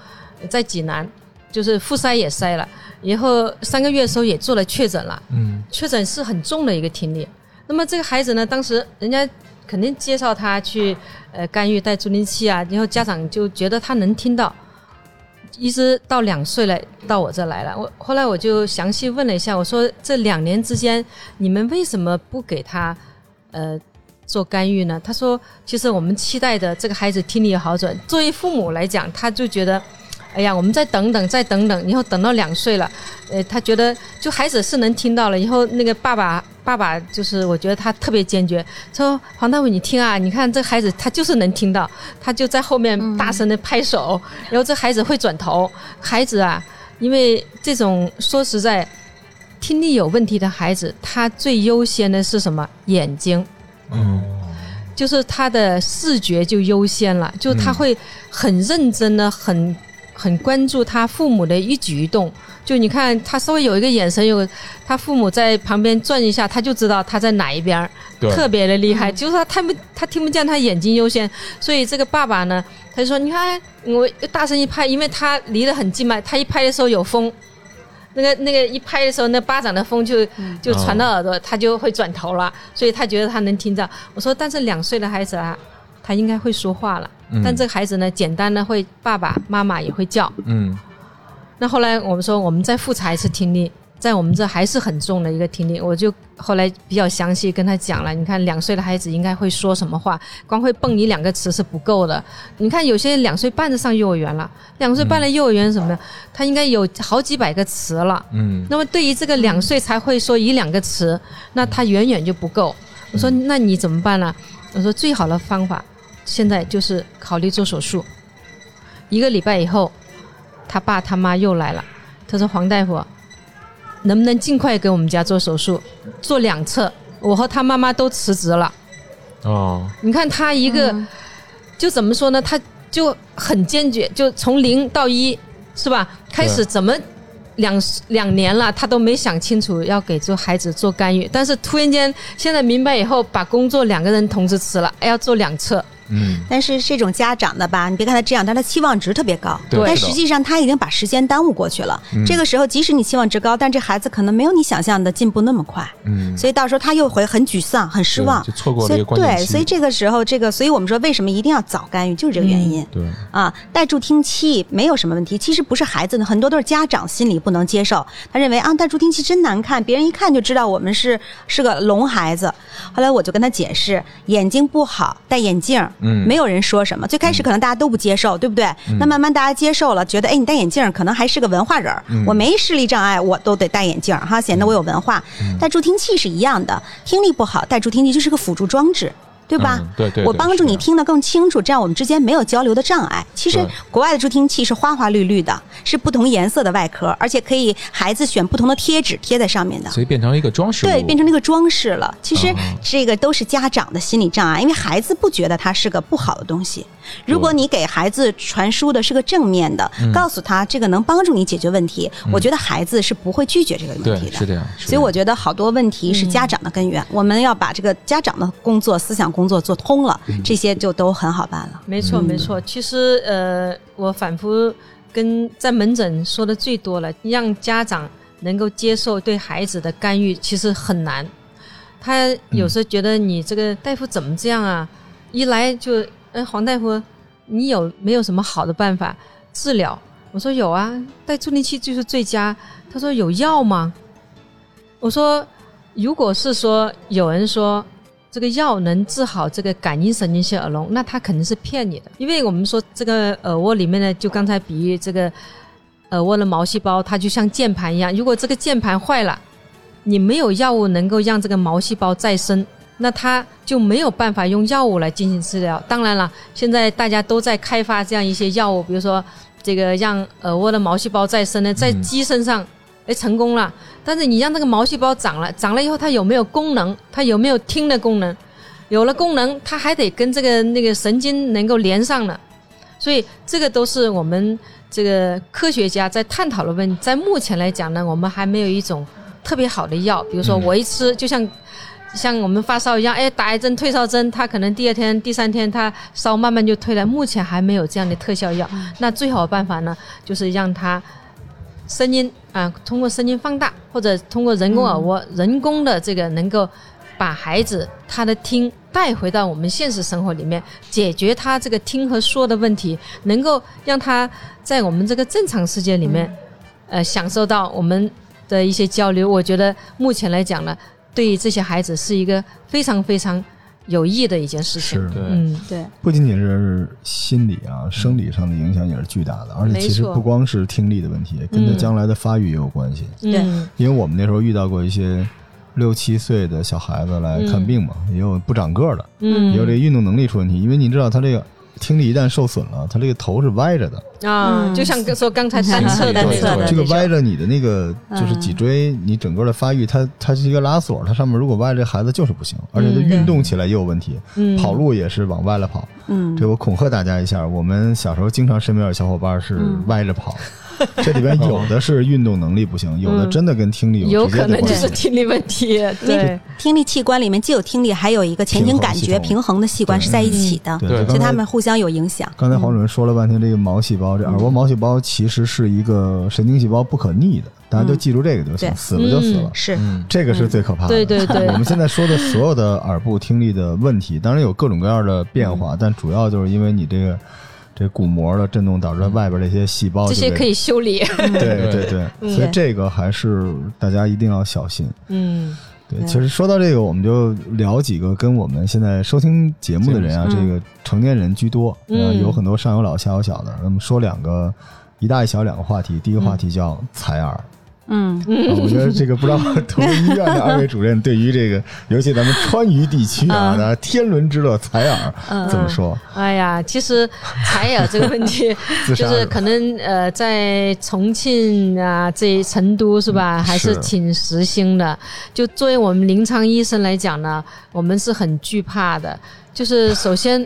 在济南就是复筛也筛了，然后三个月的时候也做了确诊了，嗯，确诊是很重的一个听力。那么这个孩子呢，当时人家肯定介绍他去呃干预带助听器啊，然后家长就觉得他能听到，一直到两岁了，到我这来了。我后来我就详细问了一下，我说这两年之间你们为什么不给他呃做干预呢？他说，其实我们期待的这个孩子听力有好转，作为父母来讲，他就觉得。哎呀，我们再等等，再等等，以后等到两岁了，呃，他觉得就孩子是能听到了，以后那个爸爸爸爸就是我觉得他特别坚决，说黄大伟你听啊，你看这孩子他就是能听到，他就在后面大声的拍手，然后这孩子会转头，孩子啊，因为这种说实在，听力有问题的孩子，他最优先的是什么？眼睛。嗯，就是他的视觉就优先了，就他会很认真的、很很关注他父母的一举一动。就你看，他稍微有一个眼神，有个他父母在旁边转一下，他就知道他在哪一边儿，特别的厉害。就是他他不他听不见，他眼睛优先，所以这个爸爸呢，他就说：“你看，我大声一拍，因为他离得很近嘛，他一拍的时候有风。”那个那个一拍的时候，那巴掌的风就就传到耳朵，他就会转头了，所以他觉得他能听到。我说，但是两岁的孩子啊，他应该会说话了，嗯但这个孩子呢，简单的会爸爸妈妈也会叫。嗯，那后来我们说，我们再复查一次听力，在我们这还是很重的一个听力，我就后来比较详细跟他讲了。你看，两岁的孩子应该会说什么话，光会蹦一两个词是不够的。你看，有些人两岁半就上幼儿园了，两岁半的幼儿园什么的，他应该有好几百个词了。嗯，那么对于这个两岁才会说一两个词，那他远远就不够。我说那你怎么办呢？我说最好的方法现在就是考虑做手术。一个礼拜以后，他爸他妈又来了，他说黄大夫，能不能尽快给我们家做手术，做两侧？我和他妈妈都辞职了。哦，你看他一个，就怎么说呢？他就很坚决，就从零到一，是吧？开始怎么两两年了，他都没想清楚要给这孩子做干预，但是突然间现在明白以后，把工作两个人同时辞了，哎要做两侧，嗯，但是这种家长的吧，你别看他这样，但他期望值特别高，但实际上他已经把时间耽误过去了。嗯。这个时候，即使你期望值高，但这孩子可能没有你想象的进步那么快，嗯，所以到时候他又会很沮丧、很失望。错过了所以一个关键对，所以这个时候，这个，所以我们说为什么一定要早干预，就是这个原因。对，啊，带助听器没有什么问题，其实不是孩子的，很多都是家长心里不能接受，他认为啊，带助听器真难看，别人一看就知道我们是是个聋孩子。后来我就跟他解释，眼睛不好戴眼镜，嗯没有人说什么。最开始可能大家都不接受，对不对？那慢慢大家接受了，觉得哎，你戴眼镜可能还是个文化人儿，嗯我没视力障碍，我都得戴眼镜儿哈，显得我有文化。嗯戴助听器是一样的，听力不好戴助听器就是个辅助装置。对吧？嗯对对对我帮助你听得更清楚，这样我们之间没有交流的障碍。其实国外的助听器是花花绿绿的，是不同颜色的外壳，而且可以孩子选不同的贴纸贴在上面的。所以变成了一个装饰，对，变成一个装饰了。其实哦这个都是家长的心理障碍，因为孩子不觉得它是个不好的东西。如果你给孩子传输的是个正面的，嗯告诉他这个能帮助你解决问题，我觉得孩子是不会拒绝这个问题的。是这样，所以我觉得好多问题是家长的根源，我们要把这个家长的工作、思想工作做通了，这些就都很好办了。没错，没错。其实呃，我反复跟在门诊说的最多了，让家长能够接受对孩子的干预，其实很难。他有时候觉得你这个大夫怎么这样啊？一来就，哎，黄大夫，你有没有什么好的办法治疗？我说有啊，戴助听器就是最佳。他说有药吗？我说，如果是说有人说这个药能治好这个感应神经性耳聋，那他肯定是骗你的，因为我们说这个耳蜗里面呢，就刚才比喻这个耳蜗的毛细胞，它就像键盘一样，如果这个键盘坏了，你没有药物能够让这个毛细胞再生。那它就没有办法用药物来进行治疗。当然了，现在大家都在开发这样一些药物，比如说这个让耳蜗的毛细胞再生呢，在鸡身上，哎成功了。但是你让那个毛细胞长了，长了以后它有没有功能？它有没有听的功能？有了功能，它还得跟这个那个神经能够连上呢。所以这个都是我们这个科学家在探讨的问题。在目前来讲呢，我们还没有一种特别好的药，比如说我一吃，就像像我们发烧一样，哎，打一针退烧针，它可能第二天、第三天它烧慢慢就退了。目前还没有这样的特效药。那最好的办法呢，就是让它声音啊，通过声音放大，或者通过人工耳蜗、人工的这个能够把孩子他的听带回到我们现实生活里面，解决他这个听和说的问题，能够让他在我们这个正常世界里面，呃，享受到我们的一些交流。我觉得目前来讲呢，对于这些孩子是一个非常非常有益的一件事情。是。对。嗯，对，不仅仅是心理啊、生理上的影响也是巨大的，而且其实不光是听力的问题，跟他嗯。将来的发育也有关系。对。嗯因为我们那时候遇到过一些六七岁的小孩子来看病嘛，也有不长个儿的，嗯，也有这个运动能力出问题。因为你知道他这个听力一旦受损了，他这个头是歪着的，啊，嗯。就像说刚才单侧的单侧的这个歪着你的那个就是脊椎，你整个的发育，它它是一个拉锁，它上面如果歪着，这孩子就是不行，而且他嗯运动起来也有问题，嗯。跑路也是往歪了跑。嗯，这我恐吓大家一下，我们小时候经常身边有小伙伴是嗯。歪着跑，这里边有的是运动能力不行，有的真的跟听力有可能直接的关系。就是听力问题。对，听力器官里面既有听力，还有一个前庭感觉平衡的器官是在一起的，对，所以他们互相有影响。刚才黄主任说了半天这个毛细胞，这耳蜗毛细胞其实是一个神经细胞不可逆的，大家就记住这个就行，对。死了就死了。是，嗯，这个是最可怕的。对对对。我们现在说的所有的耳部听力的问题，当然有各种各样的变嗯。化，但主要就是因为你这个这鼓膜的震动导致它外边这些细胞这些可以修理。对对对，嗯所以这个还是大家一定要小心。嗯对，其实说到这个，我们就聊几个跟我们现在收听节目的人啊，嗯这个成年人居多，呃，嗯有很多上有老下有小的。那么说两个一大一小两个话题，第一个话题叫采耳。嗯，啊，我觉得这个不知道 同仁医院的二位主任对于这个，尤其咱们川渝地区啊，嗯天伦之乐采耳怎么说？哎呀，其实采耳这个问题，就是可能呃，在重庆啊，这成都是吧，还是是挺时兴的。就作为我们临床医生来讲呢，我们是很惧怕的。就是首先，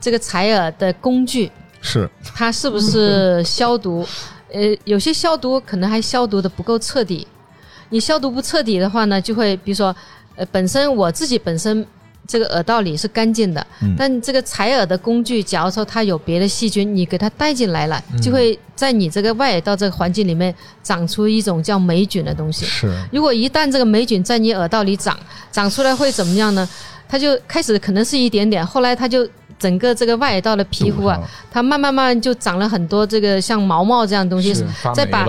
这个采耳的工具，是它是不是消毒？呃，有些消毒可能还消毒的不够彻底。你消毒不彻底的话呢，就会比如说，呃，本身我自己本身这个耳道里是干净的，嗯但这个采耳的工具，假如说它有别的细菌，你给它带进来了，嗯就会在你这个外耳道这个环境里面长出一种叫霉菌的东西。是如果一旦这个霉菌在你耳道里长，长出来会怎么样呢？它就开始可能是一点点，后来它就整个这个外耳道的皮肤啊它慢慢慢就长了很多这个像毛毛这样的东西再把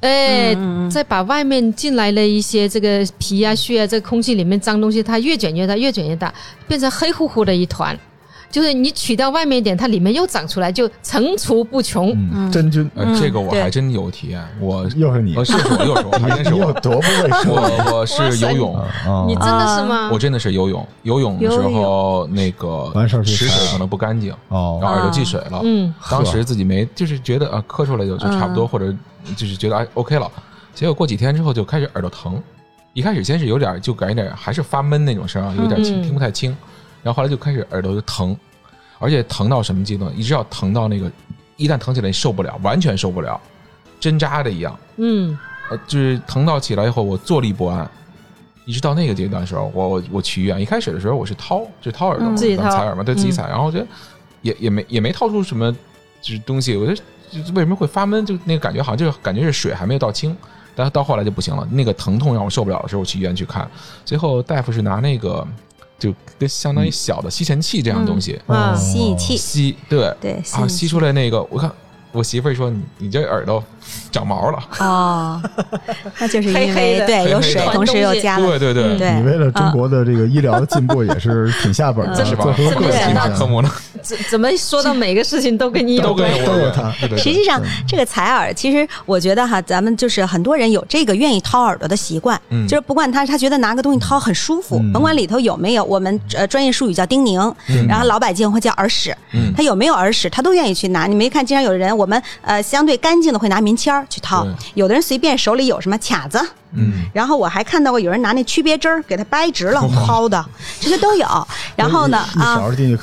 哎，嗯。再把外面进来的一些这个皮啊、血啊，这个空气里面脏东西，它越卷越大，越卷越大，变成黑乎乎的一团。就是你取掉外面一点，它里面又长出来，就层出不穷。嗯，真菌。呃，这个我还真有体验，我 又是你。我，是是 我，又是我，还真是你有我，多不卫生我我是游泳，啊你真的是吗？我真的是游泳，游泳的时候那个完事儿去采池水可能不干净，哦。然后耳朵进水了，嗯，当时自己没，就是觉得啊，磕出来就就差不多，或者就是觉得哎 OK 了。结果过几天之后就开始耳朵疼，一开始先是有点就感觉点还是发闷那种声啊，有点听不太清，然后后来就开始耳朵就疼，而且疼到什么阶段？一直要疼到那个一旦疼起来你受不了，完全受不了，针扎的一样，嗯，呃，就是疼到起来以后我坐立不安。一直到那个阶段的时候，我我我去医院。一开始的时候我是掏，就掏耳朵嘛，嗯自己掏采耳嘛，对自己嗯采。然后我觉得也也没也没掏出什么就是东西，我觉得就为什么会发闷？就那个感觉好像就是感觉是水还没有到清，但是到后来就不行了，那个疼痛让我受不了的时候，我去医院去看，最后大夫是拿那个就跟相当于小的吸尘器这样的东西、啊哦吸引器吸，对。对啊，吸出来那个，我看我媳妇儿说你你这耳朵长毛了，哦，那就是因黑黑的为对有水同时又加了对对对，对你为了中国的这个医疗的进步也是挺下本的，这是吧？做出各种这么想到其他科目呢怎怎么说到每个事情都跟你有都跟关？我都有它对对对实际上，这个采耳，其实我觉得哈，咱们就是很多人有这个愿意掏耳朵的习惯，嗯就是不管他他觉得拿个东西掏很舒服，嗯甭管里头有没有，我们呃专业术语叫叮咛，然后老百姓会叫耳屎，嗯他有没有耳屎，他都愿意去拿。你没看，经常有人我们呃相对干净的会拿棉签儿去掏，有的人随便手里有什么卡子。嗯，然后我还看到过有人拿那区别针儿给它掰直了掏的，这些都有。然后呢啊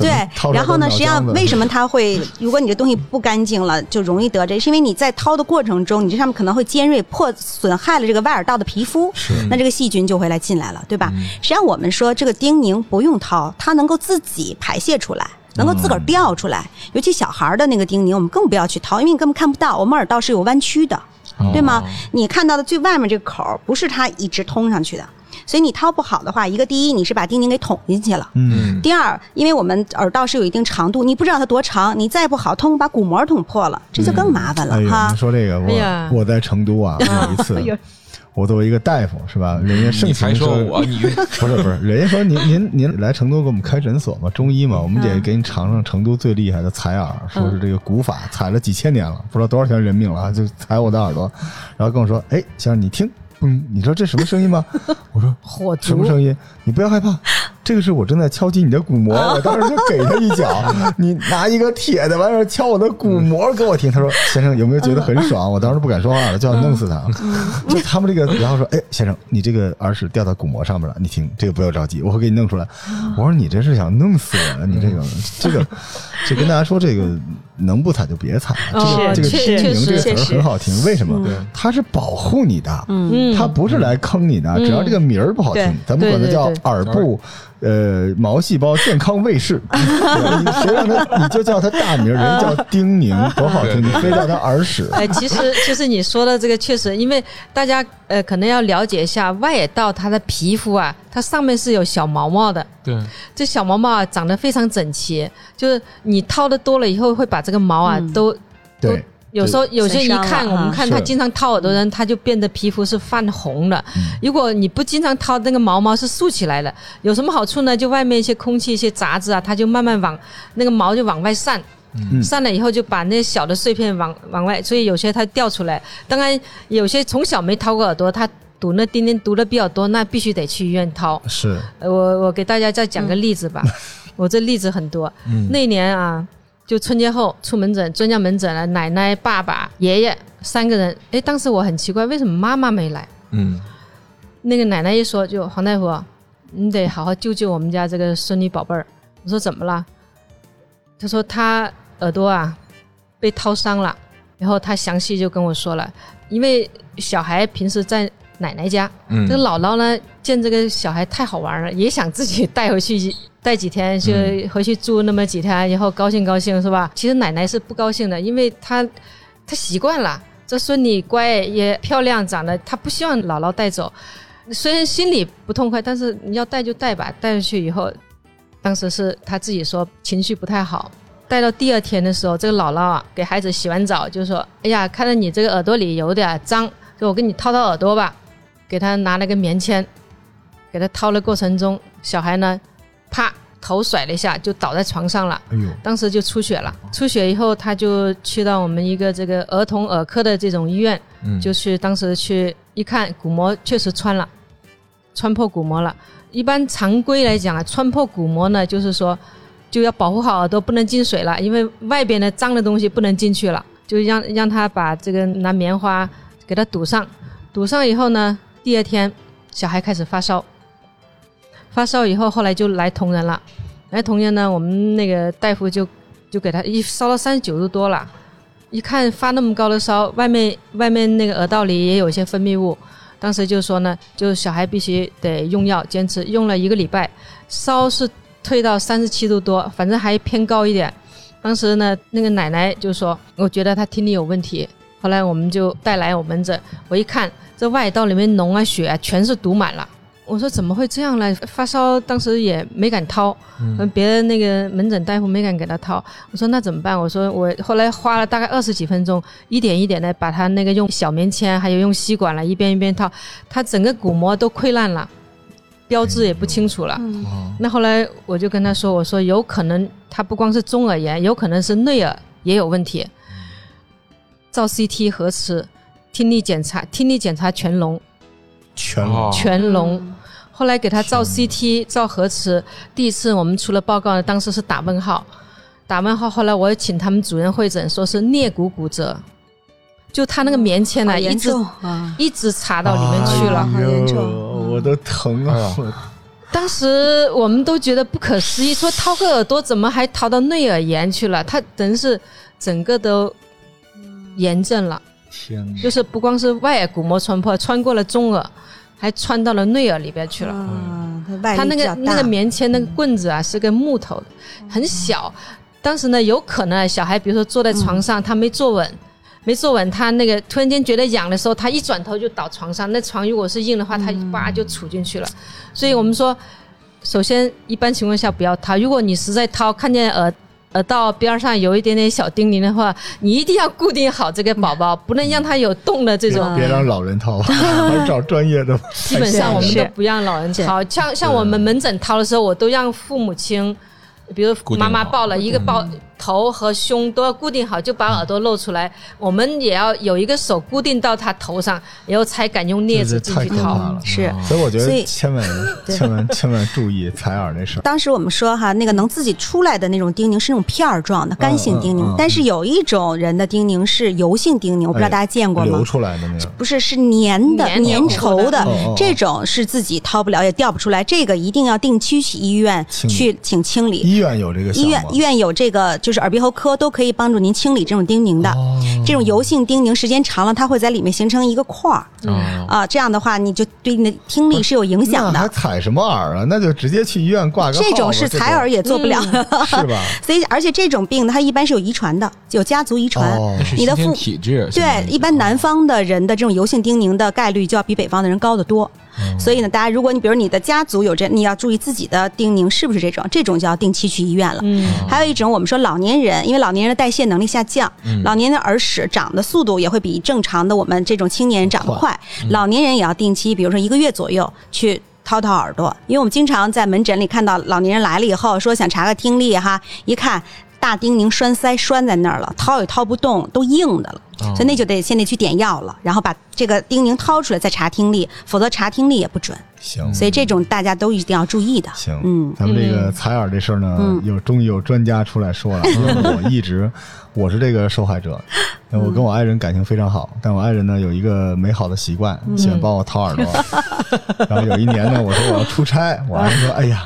对，然后呢，实际上为什么它会？如果你这东西不干净了，就容易得这，是因为你在掏的过程中，你这上面可能会尖锐，破损害了这个外耳道的皮肤，是那这个细菌就会来进来了，对吧？嗯实际上我们说这个叮咛不用掏，它能够自己排泄出来。能够自个儿掉出来，尤其小孩儿的那个叮咛，我们更不要去掏，因为你根本看不到，我们耳道是有弯曲的。对吗哦？你看到的最外面这个口儿不是它一直通上去的，所以你掏不好的话，一个第一你是把叮咛给捅进去了。嗯，嗯，第二，因为我们耳道是有一定长度，你不知道它多长，你再不好通，把鼓膜捅破了，这就更麻烦了、哈你。说这个，我我在成都啊，有一次，我作为一个大夫是吧？人家盛你情才说我，你 不是不是，人家说您您您来成都给我们开诊所嘛，中医嘛，我们得给你尝尝成都最厉害的采耳，说是这个古法，采了几千年了，不知道多少条人命了啊，就采我的耳朵，然后跟我说，哎，先生你听，嗯，你说这什么声音吗？我说火烛，什么声音？你不要害怕，这个是我正在敲击你的鼓膜。我当时就给他一脚，你拿一个铁的玩意儿敲我的鼓膜给我听。他说：“ 先生有没有觉得很爽？”我当时不敢说话了，就要弄死他。就他们这个，然后说：“哎，先生，你这个耳屎掉到鼓膜上面了，你听，这个不要着急，我会给你弄出来。”我说：“你这是想弄死我呀？你这个这个，就跟大家说这个。”能不踩就别采，这哦个这个确叮咛这个词儿很好听，为什么对？它是保护你的，嗯它不是来坑你的，只要这个名儿不好听，咱们管它叫耳部呃毛细胞健康卫士，谁让他你就叫他大名，人家叫丁宁，多好听，你非叫他耳屎。哎，其实其实你说的这个确实，因为大家呃可能要了解一下外耳道它的皮肤啊，它上面是有小毛毛的，对，这小毛毛啊长得非常整齐，就是你掏的多了以后会把这个毛啊、嗯。都对，有时候有些一看，我们看他经常掏耳朵的人，他就变得皮肤是泛红的。如果你不经常掏，那个毛毛是竖起来的，有什么好处呢？就外面一些空气、一些杂质啊，它就慢慢往那个毛就往外散。嗯散了以后就把那小的碎片往往外，所以有些它掉出来。当然，有些从小没掏过耳朵，它堵那钉钉堵的比较多，那必须得去医院掏。是呃我我给大家再讲个例子吧，我这例子很多。嗯那年啊，就春节后出门诊，专家门诊了，奶奶、爸爸、爷爷三个人。诶，当时我很奇怪，为什么妈妈没来？嗯那个奶奶一说，就黄大夫，你得好好救救我们家这个孙女宝贝儿。我说怎么了？他说他耳朵啊被掏伤了，然后他详细就跟我说了，因为小孩平时在奶奶家。嗯这个姥姥呢，见这个小孩太好玩了，也想自己带回去带几天，就回去住那么几天，然后高兴高兴是吧？其实奶奶是不高兴的，因为她她习惯了，这孙女乖也漂亮，长得她不希望姥姥带走。虽然心里不痛快，但是你要带就带吧。带回去以后，当时是她自己说情绪不太好。带到第二天的时候，这个姥姥啊给孩子洗完澡，就说：“哎呀，看到你这个耳朵里有点脏，就我给你掏掏耳朵吧。”给他拿了个棉签，给他掏的过程中，小孩呢，啪头甩了一下，就倒在床上了。哎呦，当时就出血了，出血以后，他就去到我们一个这个儿童耳科的这种医院，嗯。就去当时去一看，鼓膜确实穿了，穿破鼓膜了。一般常规来讲啊，穿破鼓膜呢，就是说就要保护好耳朵，不能进水了，因为外边的脏的东西不能进去了，就让让他把这个拿棉花给他堵上，堵上以后呢，第二天小孩开始发烧，发烧以后后来就来同仁了，来同仁呢，我们那个大夫就就给他一烧到三十九度多了，一看发那么高的烧，外面外面那个耳道里也有一些分泌物，当时就说呢，就小孩必须得用药，坚持用了一个礼拜，烧是退到三十七度多，反正还偏高一点。当时呢，那个奶奶就说，我觉得他听力有问题。后来我们就带来我门诊，我一看，这外道里面脓啊、血啊全是堵满了。我说怎么会这样呢？发烧当时也没敢掏，嗯，别的那个门诊大夫没敢给他掏。我说那怎么办？我说我后来花了大概二十几分钟，一点一点的把他那个用小棉签，还有用吸管了，一遍一遍套，他整个鼓膜都溃烂了，标志也不清楚了。那后来我就跟他说，我说有可能他不光是中耳炎，有可能是内耳也有问题。照 CT 核磁，听力检查，听力检查全聋，全聋全聋。后来给他照 CT 照核磁，第一次我们出了报告呢，当时是打问号，打问号。后来我也请他们主任会诊，说是颞骨骨折，就他那个棉签呢，一直啊！一直插到里面去了。好严重我都疼哎啊！我当时我们都觉得不可思议，说掏个耳朵怎么还掏到内耳炎去了？他等于是整个都炎症了，天！就是不光是外耳鼓膜穿破，穿过了中耳，还穿到了内耳里边去了。啊，他那个那个棉签那个棍子啊是个木头的，很小。当时呢，有可能小孩比如说坐在床上，他没坐稳，没坐稳，他那个突然间觉得痒的时候，他一转头就倒床上。那床如果是硬的话，他一叭就杵进去了。所以我们说，首先一般情况下不要掏。如果你实在掏，看见耳耳道边上有一点点小叮咛的话，你一定要固定好这个宝宝，不能让他有动的这种。别让老人掏，还是找专业的。基本上我们都不让老人掏，像像我们门诊掏的时候，我都让父母亲，比如妈妈抱了一个抱头和胸都要固定好，就把耳朵露出来。我们也要有一个手固定到他头上，然后才敢用镊子进去掏。是。所以我觉所以得千万 千万千万注意采耳那事儿。当时我们说哈，那个能自己出来的那种叮咛是那种片儿状的干性叮咛，嗯嗯但是有一种人的叮咛是油性叮咛，我不知道大家见过吗？流出来的那个，不是，是粘的、粘粘稠的哦哦哦，这种是自己掏不了也掉不出来，这个一定要定期去医院去请清理。医院有这个医院医院有这个，就是耳鼻喉科都可以帮助您清理这种叮咛的。哦这种油性叮咛时间长了，它会在里面形成一个块儿嗯啊，这样的话你就对你的听力是有影响那还。采什么耳啊？那就直接去医院挂个号。这种是采耳也做不了，是吧？所以而且这种病呢，它一般是有遗传的，有家族遗传。哦你的父对一般南方的人的这种油性叮咛的概率就要比北方的人高得多。所以呢，大家如果你比如你的家族有这，你要注意自己的叮咛是不是这种，这种就要定期去医院了。嗯，还有一种我们说老年人，因为老年人的代谢能力下降，嗯老年人的耳屎长的速度也会比正常的我们这种青年人长得快。老年人也要定期，比如说一个月左右去。掏掏耳朵，因为我们经常在门诊里看到老年人来了以后说想查个听力哈，一看大叮咛栓塞栓在那儿了，掏也掏不动，都硬的了，哦所以那就得先得去点药了，然后把这个叮咛掏出来再查听力，否则查听力也不准。行所以这种大家都一定要注意的。行，嗯咱们这个采耳这事儿呢，嗯有终于有专家出来说了，因为我一直我是这个受害者，我跟我爱人感情非常好，但我爱人呢有一个美好的习惯，喜欢帮我掏耳朵。然后有一年呢，我说我要出差，我爱人说：“哎呀，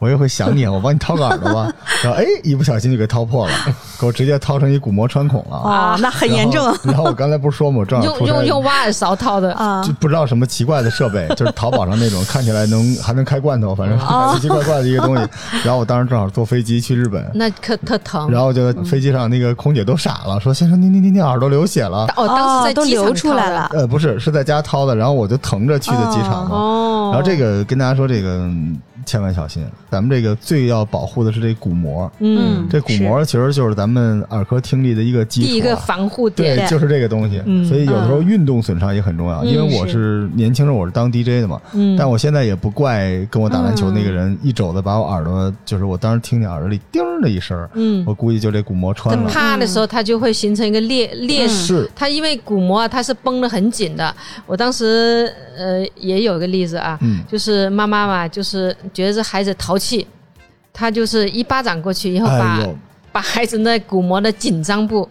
我也会想你，我帮你掏个耳朵吧。”然后哎，一不小心就给掏破了。给我直接掏成一鼓膜穿孔了。啊，那很严重然后。然后我刚才不是说吗？我正好用用用挖耳勺掏的，啊就不知道什么奇怪的设备，就是淘宝上那种看起来能还能开罐头，反正哦 奇奇怪怪的一个东西。然后我当时正好坐飞机去日本，那可特疼。然后就飞机上那个空姐都傻了，说：“先生，您您您您耳朵流血了。哦，当时在都机场流出来掏的了”。呃，不是，是在家掏的。然后我就疼着去的机场嘛。哦，然后这个跟大家说，这个嗯千万小心，咱们这个最要保护的是这鼓膜。嗯，这鼓膜其实就是咱们耳科听力的一个基础啊。第一个防护点，对，就是这个东西。嗯所以有的时候运动损伤也很重要。嗯因为我是年轻时候我是当 DJ 的嘛，嗯但我现在也不怪跟我打篮球那个人一肘子把我耳朵，就是我当时听见耳朵里叮的一声，嗯我估计就这鼓膜穿了。啪的时候，它就会形成一个裂裂是它因为鼓膜啊，它是绷得很紧的。我当时呃也有个例子啊，嗯就是妈妈嘛，就是觉得这孩子淘气，他就是一巴掌过去以后把、哎，把孩子那鼓膜的紧张部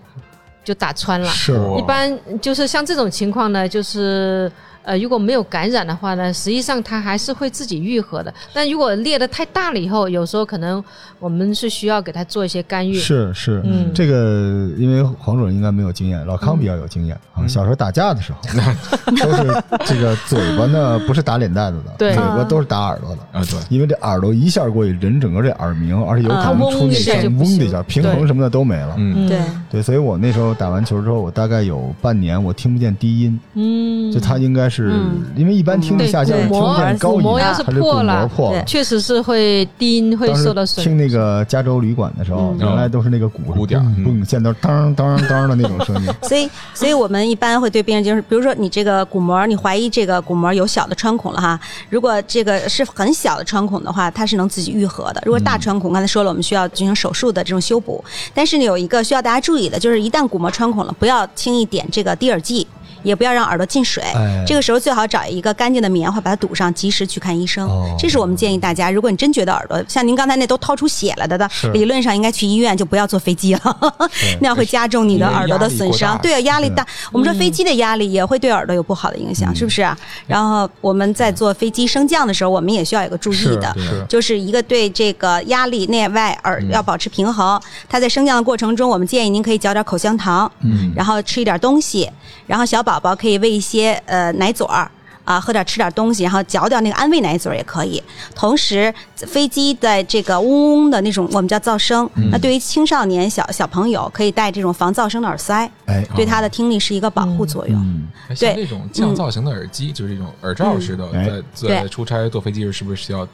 就打穿了。一般就是像这种情况呢，就是呃如果没有感染的话呢，实际上它还是会自己愈合的。但如果裂的太大了以后，有时候可能我们是需要给它做一些干预。是是，嗯这个因为黄主任应该没有经验，老康比较有经验小时候打架的时候，都是这个嘴巴呢不是打脸蛋子的，对嘴巴都是打耳朵的。啊，对，因为这耳朵一下过去，人整个这耳鸣，而且有可能嗯出那声嗡一下就不行嗡的一下，平衡什么的都没了。嗯，对，对，所以我那时候打完球之后，我大概有半年我听不见低音，嗯，就他应该是嗯因为一般听力下降听不鼓膜见高音，鼓膜要是它是鼓膜破了对。确实是会低音会受到损时听那个加州旅馆的时候，嗯原来都是那个鼓鼓点儿嗯现在都是当当当的那种声音。所以，所以我们一般会对病人就是，比如说你这个鼓膜，你怀疑这个鼓膜有小的穿孔了哈，如果这个是很小的穿孔的话，它是能自己愈合的。如果大穿孔，刚才说了，我们需要进行手术的这种修补。但是呢，有一个需要大家注意的，就是一旦鼓膜穿孔了，不要轻易点这个滴耳剂。也不要让耳朵进水，哎这个时候最好找一个干净的棉花把它堵上，及时去看医生。哦这是我们建议大家，如果你真觉得耳朵像您刚才那都掏出血了的的，理论上应该去医院，就不要坐飞机了，那样会加重你的耳朵的损伤。对啊，压力大。我们说嗯飞机的压力也会对耳朵有不好的影响，是不是啊？然后我们在坐飞机升降的时候，我们也需要有个注意的。是就是一个对这个压力内外耳要保持平衡。它在升降的过程中，我们建议您可以嚼点口香糖，嗯然后吃一点东西，然后小宝宝宝可以喂一些呃奶嘴儿。啊，喝点吃点东西，然后嚼掉那个安慰奶嘴儿也可以。同时，飞机的这个嗡嗡的那种，我们叫噪声。那对于青少年小小朋友，可以戴这种防噪声的耳塞，哎，对他的听力是一个保护作用。嗯，哎像对这种降噪型的耳机，就是这种耳罩式的，嗯在在出差坐飞机时是不是需要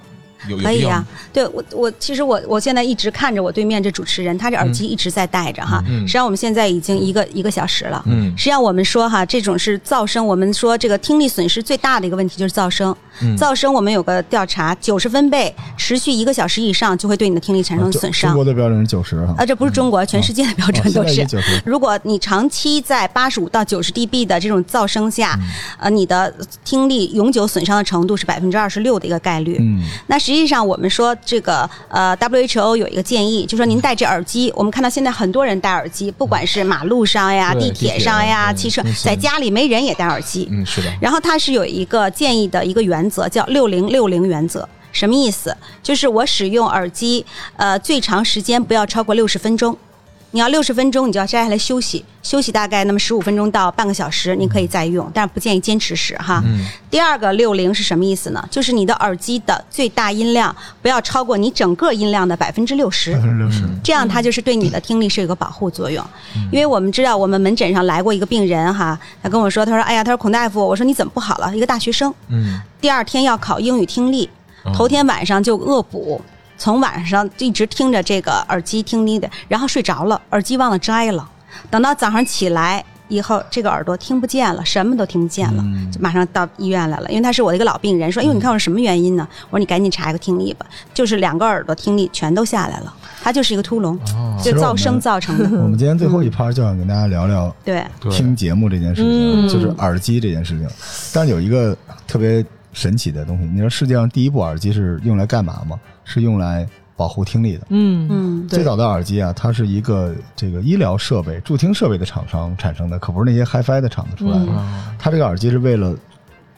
可以啊必要吗？，对我我其实我我现在一直看着我对面这主持人，他这耳机一直在戴着哈。嗯实际上我们现在已经一个一个小时了。嗯实际上我们说哈，这种是噪声，我们说这个听力损失最大的一个问题就是噪声。嗯噪声我们有个调查，九十分贝持续一个小时以上就会对你的听力产生啊损伤中国。的标准是九十哈，啊，这不是中国，全世界的标准都是。如果你长期在八十五到九十 dB 的这种噪声下，嗯呃，你的听力永久损伤的程度是百分之二十六的一个概率。嗯，那实际上我们说这个呃 WHO 有一个建议，就说您戴着耳机，我们看到现在很多人戴耳机，不管是马路上呀、地铁上呀、汽车嗯，在家里没人也戴耳机。嗯，是的，然后它是有一个建议的一个原则，叫六零六零原则。什么意思？就是我使用耳机，呃，最长时间不要超过六十分钟。你要六十分钟，你就要摘下来休息，休息大概那么十五分钟到半个小时，你可以再用，但是不建议坚持使哈。嗯第二个六零是什么意思呢？就是你的耳机的最大音量不要超过你整个音量的百分之六十。百分之六十。这样它就是对你的听力是有个保护作用。因为我们知道，我们门诊上来过一个病人哈，他跟我说，他说：“哎呀，他说孔大夫，我说你怎么不好了？一个大学生，嗯，第二天要考英语听力，哦头天晚上就恶补，从晚上一直听着这个耳机听力的，然后睡着了，耳机忘了摘了，等到早上起来。”以后这个耳朵听不见了，什么都听不见了，就马上到医院来了。因为他是我的一个老病人，说：“哎呦，你看我是什么原因呢？”我说：“你赶紧查一个听力吧。”就是两个耳朵听力全都下来了，他就是一个秃聋，哦，就噪声造成的。我们今天最后一趴就想跟大家聊聊对，对听节目这件事情，嗯就是耳机这件事情。但有一个特别神奇的东西，你知道世界上第一部耳机是用来干嘛吗？是用来保护听力的。嗯嗯，最早的耳机啊，它是一个这个医疗设备、助听设备的厂商产生的，可不是那些 HiFi 的厂子出来的。它这个耳机是为了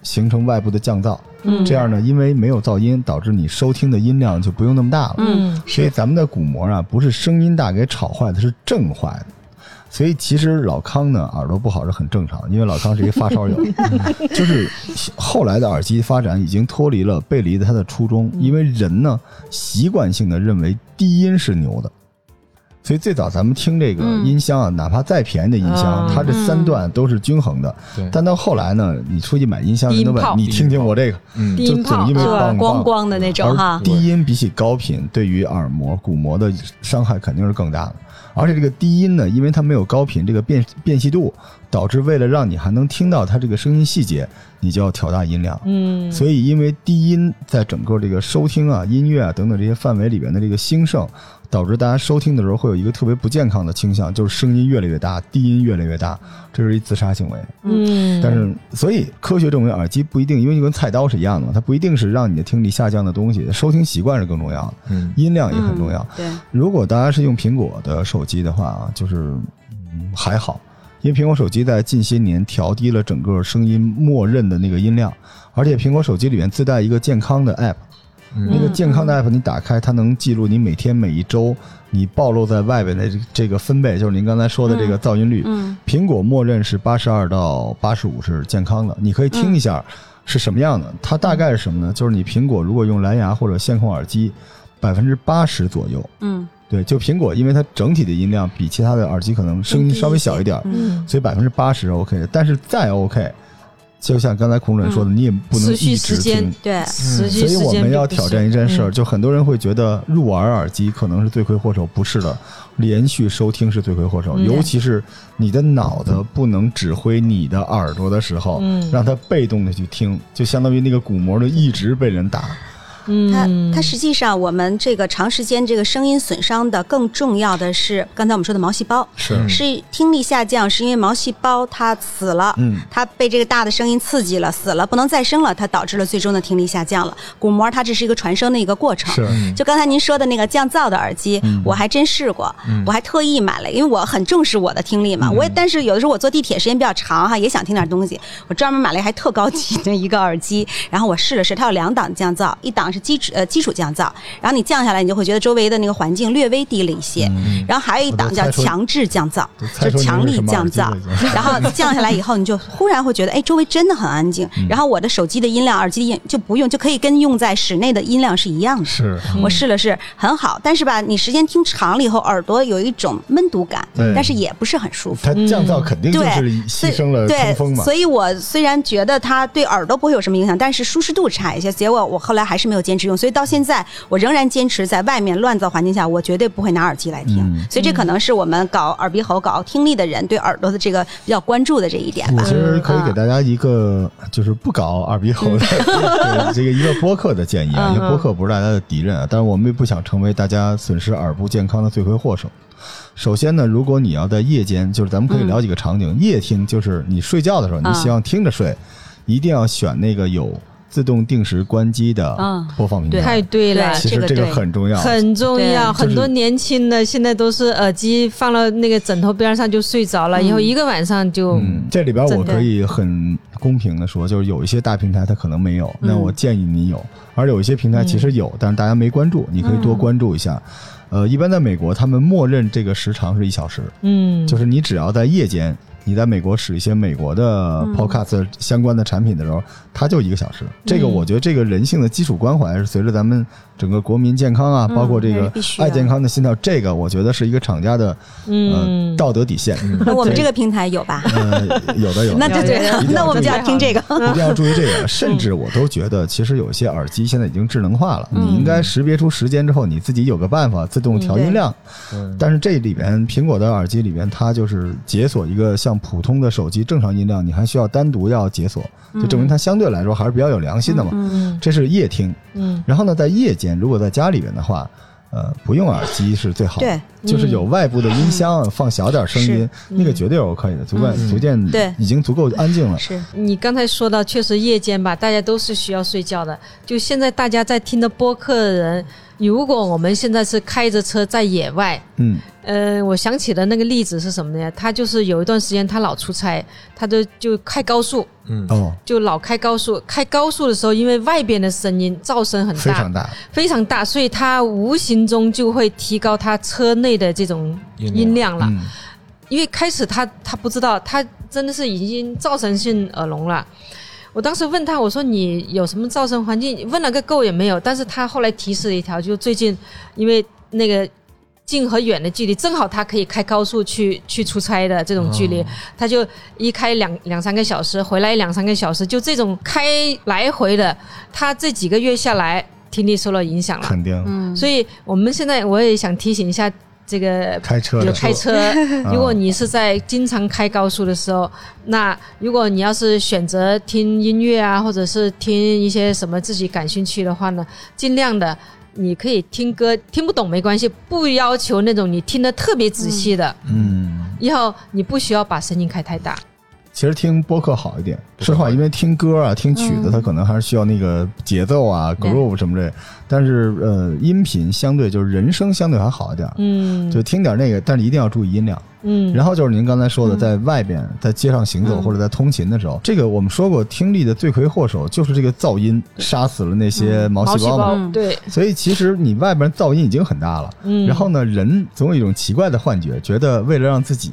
形成外部的降噪，嗯这样呢，因为没有噪音，导致你收听的音量就不用那么大了。嗯所以咱们的鼓膜啊，不是声音大给吵坏的，是震坏的。所以其实老康呢耳朵不好是很正常，因为老康是一个发烧友，就是后来的耳机发展已经脱离了背离了它的初衷，因为人呢习惯性的认为低音是牛的。所以最早咱们听这个嗯音箱啊，哪怕再便宜的音箱，嗯它这三段都是均衡的。对但到后来呢，你出去买音箱，人都问你听听我这个，嗯低音炮就总因为光光的那种。低音比起高频，对于耳膜、鼓膜的伤害肯定是更大的。而且这个低音呢，因为它没有高频这个辨辨析度，导致为了让你还能听到它这个声音细节，你就要调大音量。嗯，所以，因为低音在整个这个收听啊、音乐啊等等这些范围里边的这个兴盛，导致大家收听的时候会有一个特别不健康的倾向，就是声音越来越大，低音越来越大，这是一自杀行为。嗯，但是，所以科学证明耳机不一定，因为就跟菜刀是一样的嘛，它不一定是让你的听力下降的东西，收听习惯是更重要的，嗯音量也很重要。对，如果大家是用苹果的手机的话啊，就是嗯还好，因为苹果手机在近些年调低了整个声音默认的那个音量，而且苹果手机里面自带一个健康的 app，那个健康的 app 你打开，它能记录你每天每一周你暴露在外边的这这个分贝，就是您刚才说的这个噪音率。嗯苹果默认是八十二到八十五是健康的，你可以听一下是什么样的。它大概是什么呢？就是你苹果如果用蓝牙或者线控耳机，百分之八十左右。嗯对，就苹果，因为它整体的音量比其他的耳机可能声音稍微小一点，嗯所以百分之八十是 OK 的。但是再 OK，就像刚才孔主任说的，你也不能持续一直时间听。对，所以我们要挑战一件事儿，嗯。就很多人会觉得入耳耳机可能是罪魁祸首，不是的，连续收听是罪魁祸首，嗯。尤其是你的脑子不能指挥你的耳朵的时候，嗯。让它被动的去听，就相当于那个鼓膜就一直被人打。它嗯，它实际上我们这个长时间这个声音损伤的更重要的是刚才我们说的毛细胞，是。是听力下降，是因为毛细胞它死了，嗯。它被这个大的声音刺激了，死了，不能再生了，它导致了最终的听力下降了。鼓膜它这是一个传声的一个过程。是，就刚才您说的那个降噪的耳机，我还真试过，我还特意买了，因为我很重视我的听力嘛。我也但是有的时候我坐地铁时间比较长哈，也想听点东西，我专门买了一还特高级的一个耳机，然后我试了试，它有两档降噪，一档是基础呃基础降噪，然后你降下来，你就会觉得周围的那个环境略微低了一些，然后还有一档叫强制降噪就是强力降噪然后降下来以后，你就忽然会觉得，哎，周围真的很安静，然后我的手机的音量、耳机的音就不用，就可以跟用在室内的音量是一样的。是，我试了试，很好，但是吧，你时间听长了以后，耳朵有一种闷堵感，但是也不是很舒服。它降噪肯定就是对，牺牲了对通风嘛。所以我虽然觉得它对耳朵不会有什么影响，但是舒适度差一些。结果我后来还是没有坚持用，所以到现在我仍然坚持在外面乱噪环境下，我绝对不会拿耳机来听。嗯所以这可能是我们搞耳鼻喉、搞听力的人对耳朵的这个比较关注的这一点吧我其。实可以给嗯大家一个就是不搞耳鼻喉的对 这个一个播客的建议啊，嗯因为播客不是大家的敌人啊，但是我们也不想成为大家损失耳部健康的罪魁祸首。首先呢，如果你要在夜间，就是咱们可以聊几个场景，夜听就是你睡觉的时候，你嗯希望听着睡，一定要选那个有自动定时关机的嗯。播放平台。太对了，其实这个很重要，很重要。很多年轻的现在都是耳机放了那个枕头边上就睡着了，以后一个晚上就嗯，这里边我可以很公平的说，就是有一些大平台它可能没有，嗯。那我建议你有；而有一些平台其实有，但是大家没关注，你可以多关注一下。呃，一般在美国，他们默认这个时长是一小时，嗯，就是你只要在夜间，你在美国使一些美国的 podcast 相关的产品的时候，它就一个小时。这个我觉得这个人性的基础关怀是随着咱们整个国民健康啊，包括这个爱健康的心跳，这个我觉得是一个厂家的呃嗯道德底线。那我们这个平台有吧？呃，有的有的，那就对了。那我们就要听这个。一定要 注意这个，甚至我都觉得，其实有些耳机现在已经智能化了，你应该识别出时间之后，你自己有个办法自动调音量。但是这里边苹果的耳机里边，它就是解锁一个像普通的手机正常音量，你还需要单独要解锁，就证明它相对来说还是比较有良心的嘛。嗯这是夜听，嗯然后呢，在夜间如果在家里边的话。呃，不用耳机是最好的，对就是有外部的音箱，放小点声音，那个绝对是 OK 的，足够足见，对已经足够安静了。是，你刚才说到，确实夜间吧，大家都是需要睡觉的。就现在大家在听的播客的人，如果我们现在是开着车在野外，嗯，呃，我想起的那个例子是什么呢？他就是有一段时间他老出差，他就就开高速，嗯哦，就老开高速。开高速的时候，因为外边的声音噪声很大，非常大，非常大，所以他无形中就会提高他车内的这种音量了。嗯，因为开始他他不知道，他真的是已经造成性耳聋了。我当时问他，我说你有什么噪声环境？问了个够也没有。但是他后来提示了一条，就最近因为那个近和远的距离，正好他可以开高速去去出差的这种距离，他就一开两两三个小时，回来两三个小时，就这种开来回的，他这几个月下来听力受到影响了。肯定嗯，所以我们现在我也想提醒一下这个开车有开车，如果你是在经常开高速的时候，那如果你要是选择听音乐啊，或者是听一些什么自己感兴趣的话呢，尽量的你可以听歌，听不懂没关系，不要求那种你听得特别仔细的，嗯。以后你不需要把声音开太大。其实听播客好一点，说实话，因为听歌啊、听曲子，它可能还是需要那个节奏啊、对 groove 什么类。但是呃，音频相对就是人声相对还好一点，嗯。就听点那个，但是一定要注意音量。嗯，然后就是您刚才说的，在外边在街上行走嗯。或者在通勤的时候，这个我们说过，听力的罪魁祸首就是这个噪音，杀死了那些毛毛细细胞嘛。嗯。对，所以其实你外边噪音已经很大了，嗯，然后呢，人总有一种奇怪的幻觉，觉得为了让自己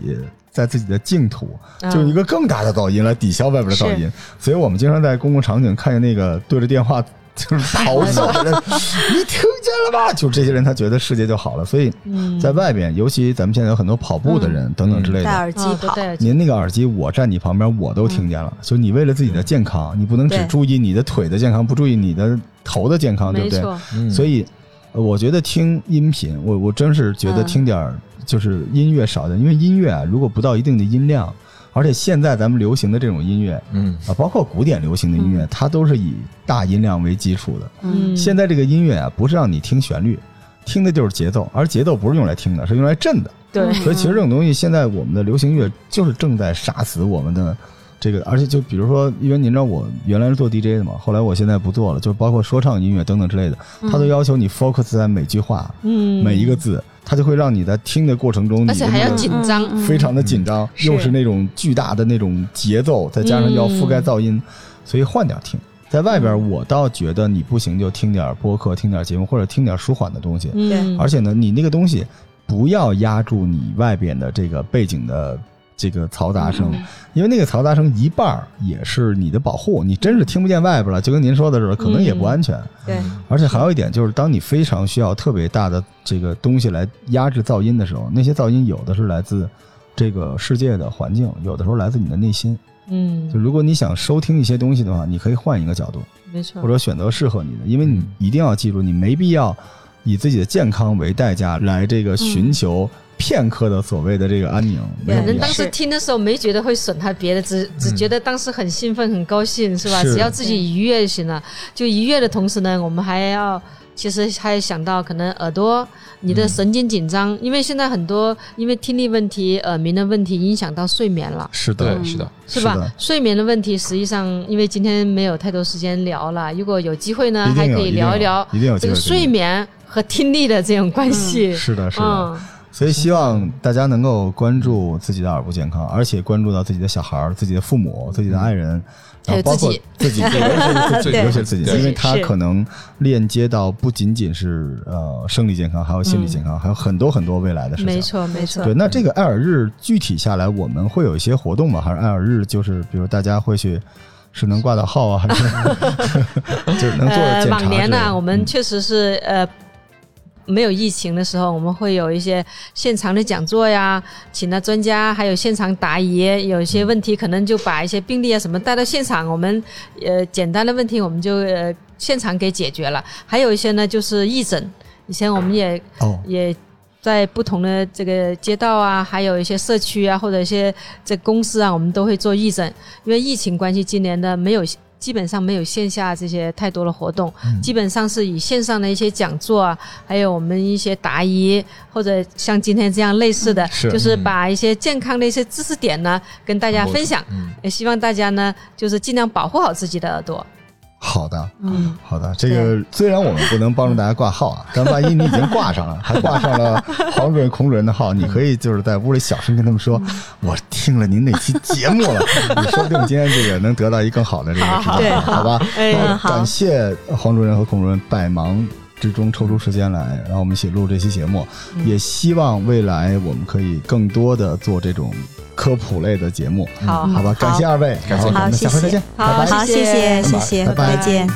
在自己的净土，嗯。就一个更大的噪音来抵消外边的噪音，所以我们经常在公共场景看见那个对着电话就是咆哮的人，你听见了吧？就这些人，他觉得世界就好了。所以嗯在外边，尤其咱们现在有很多跑步的人等等之类的。戴耳机啊跑，您那个耳机，我站你旁边，我都听见了。就你为了自己的健康，你不能只注意你的腿的健康，不注意你的头的健康，对不对？嗯。所以，呃我觉得听音频，我我真是觉得嗯。听点儿就是音乐少的，因为音乐啊，如果不到一定的音量，而且现在咱们流行的这种音乐嗯。啊，包括古典流行的音乐，它都是以大音量为基础的。嗯，现在这个音乐啊，不是让你听旋律，听的就是节奏，而节奏不是用来听的，是用来震的。对，所以其实这种东西，现在我们的流行乐就是正在杀死我们的这个，而且就比如说，因为您知道我原来是做 DJ 的嘛，后来我现在不做了，就包括说唱音乐等等之类的，它都要求你 focus 在每句话、嗯，每一个字，它就会让你在听的过程中，而且还要你的那个紧张，嗯非常的紧张，又是。那种巨大的那种节奏，再加上要覆盖噪音，所以换点听。在外边，我倒觉得你不行就听点播客，听点节目，或者听点舒缓的东西。嗯，而且呢，你那个东西不要压住你外边的这个背景的这个嘈杂声，因为那个嘈杂声一半儿也是你的保护。你真是听不见外边了，就跟您说的似的，可能也不安全。对，而且还有一点就是，当你非常需要特别大的这个东西来压制噪音的时候，那些噪音有的是来自这个世界的环境，有的时候来自你的内心。嗯就，如果你想收听一些东西的话，你可以换一个角度，没错或，者选择适合你的，因为你嗯一定要记住，你没必要以自己的健康为代价来这个寻求片刻的所谓的这个安宁。可能当时听的时候没觉得会损害别的，只只觉得当时很兴奋、很高兴，是吧？是只要自己愉悦就行了。就愉悦的同时呢，我们还要。其实还想到可能耳朵你的神经紧张，因为现在很多因为听力问题、耳鸣的问题影响到睡眠了，是的对，，是的，是吧？是睡眠的问题，实际上因为今天没有太多时间聊了，如果有机会呢，还可以聊一聊这个睡眠和听力的这种关系。是的，是的。嗯，所以希望大家能够关注自己的耳部健康，而且关注到自己的小孩儿、自己的父母、自己的爱人，然后包括自己，对，尤其是自己，因为它可能链接到不仅仅是呃生理健康，还有心理健康，还有很多很多未来的事情。没错，没错。对，那这个爱耳日具体下来，我们会有一些活动吗？还是爱耳日就是，比如大家会去，是能挂到号啊，还是 就是能做呃，检查之类的？往年呢，我们嗯确实是呃。没有疫情的时候，我们会有一些现场的讲座呀，请了专家，还有现场答疑。有一些问题可能就把一些病例啊什么带到现场，我们呃简单的问题我们就呃现场给解决了。还有一些呢就是义诊，以前我们也哦，也在不同的这个街道啊，还有一些社区啊，或者一些这公司啊，我们都会做义诊。因为疫情关系，今年的没有基本上没有线下这些太多的活动，基本上是以线上的一些讲座啊，还有我们一些答疑，或者像今天这样类似的，是就是把一些健康的一些知识点呢跟大家分享。嗯也希望大家呢，就是尽量保护好自己的耳朵。好的，嗯，好的，这个虽然我们不能帮助大家挂号啊，但万一你已经挂上了，还 挂上了黄主任、孔主任的号，你可以就是在屋里小声跟他们说：“我听了您那期节目了。”你说不定今天这个能得到一更好的这个指导，对好。吧？感谢黄主任和孔主任百忙之中抽出时间来，然后我们一起录这期节目，也希望未来我们可以更多的做这种科普类的节目，好好吧？感谢二位，然后我好，们下回再见，，拜拜。好，谢谢，谢谢谢谢，拜拜再见。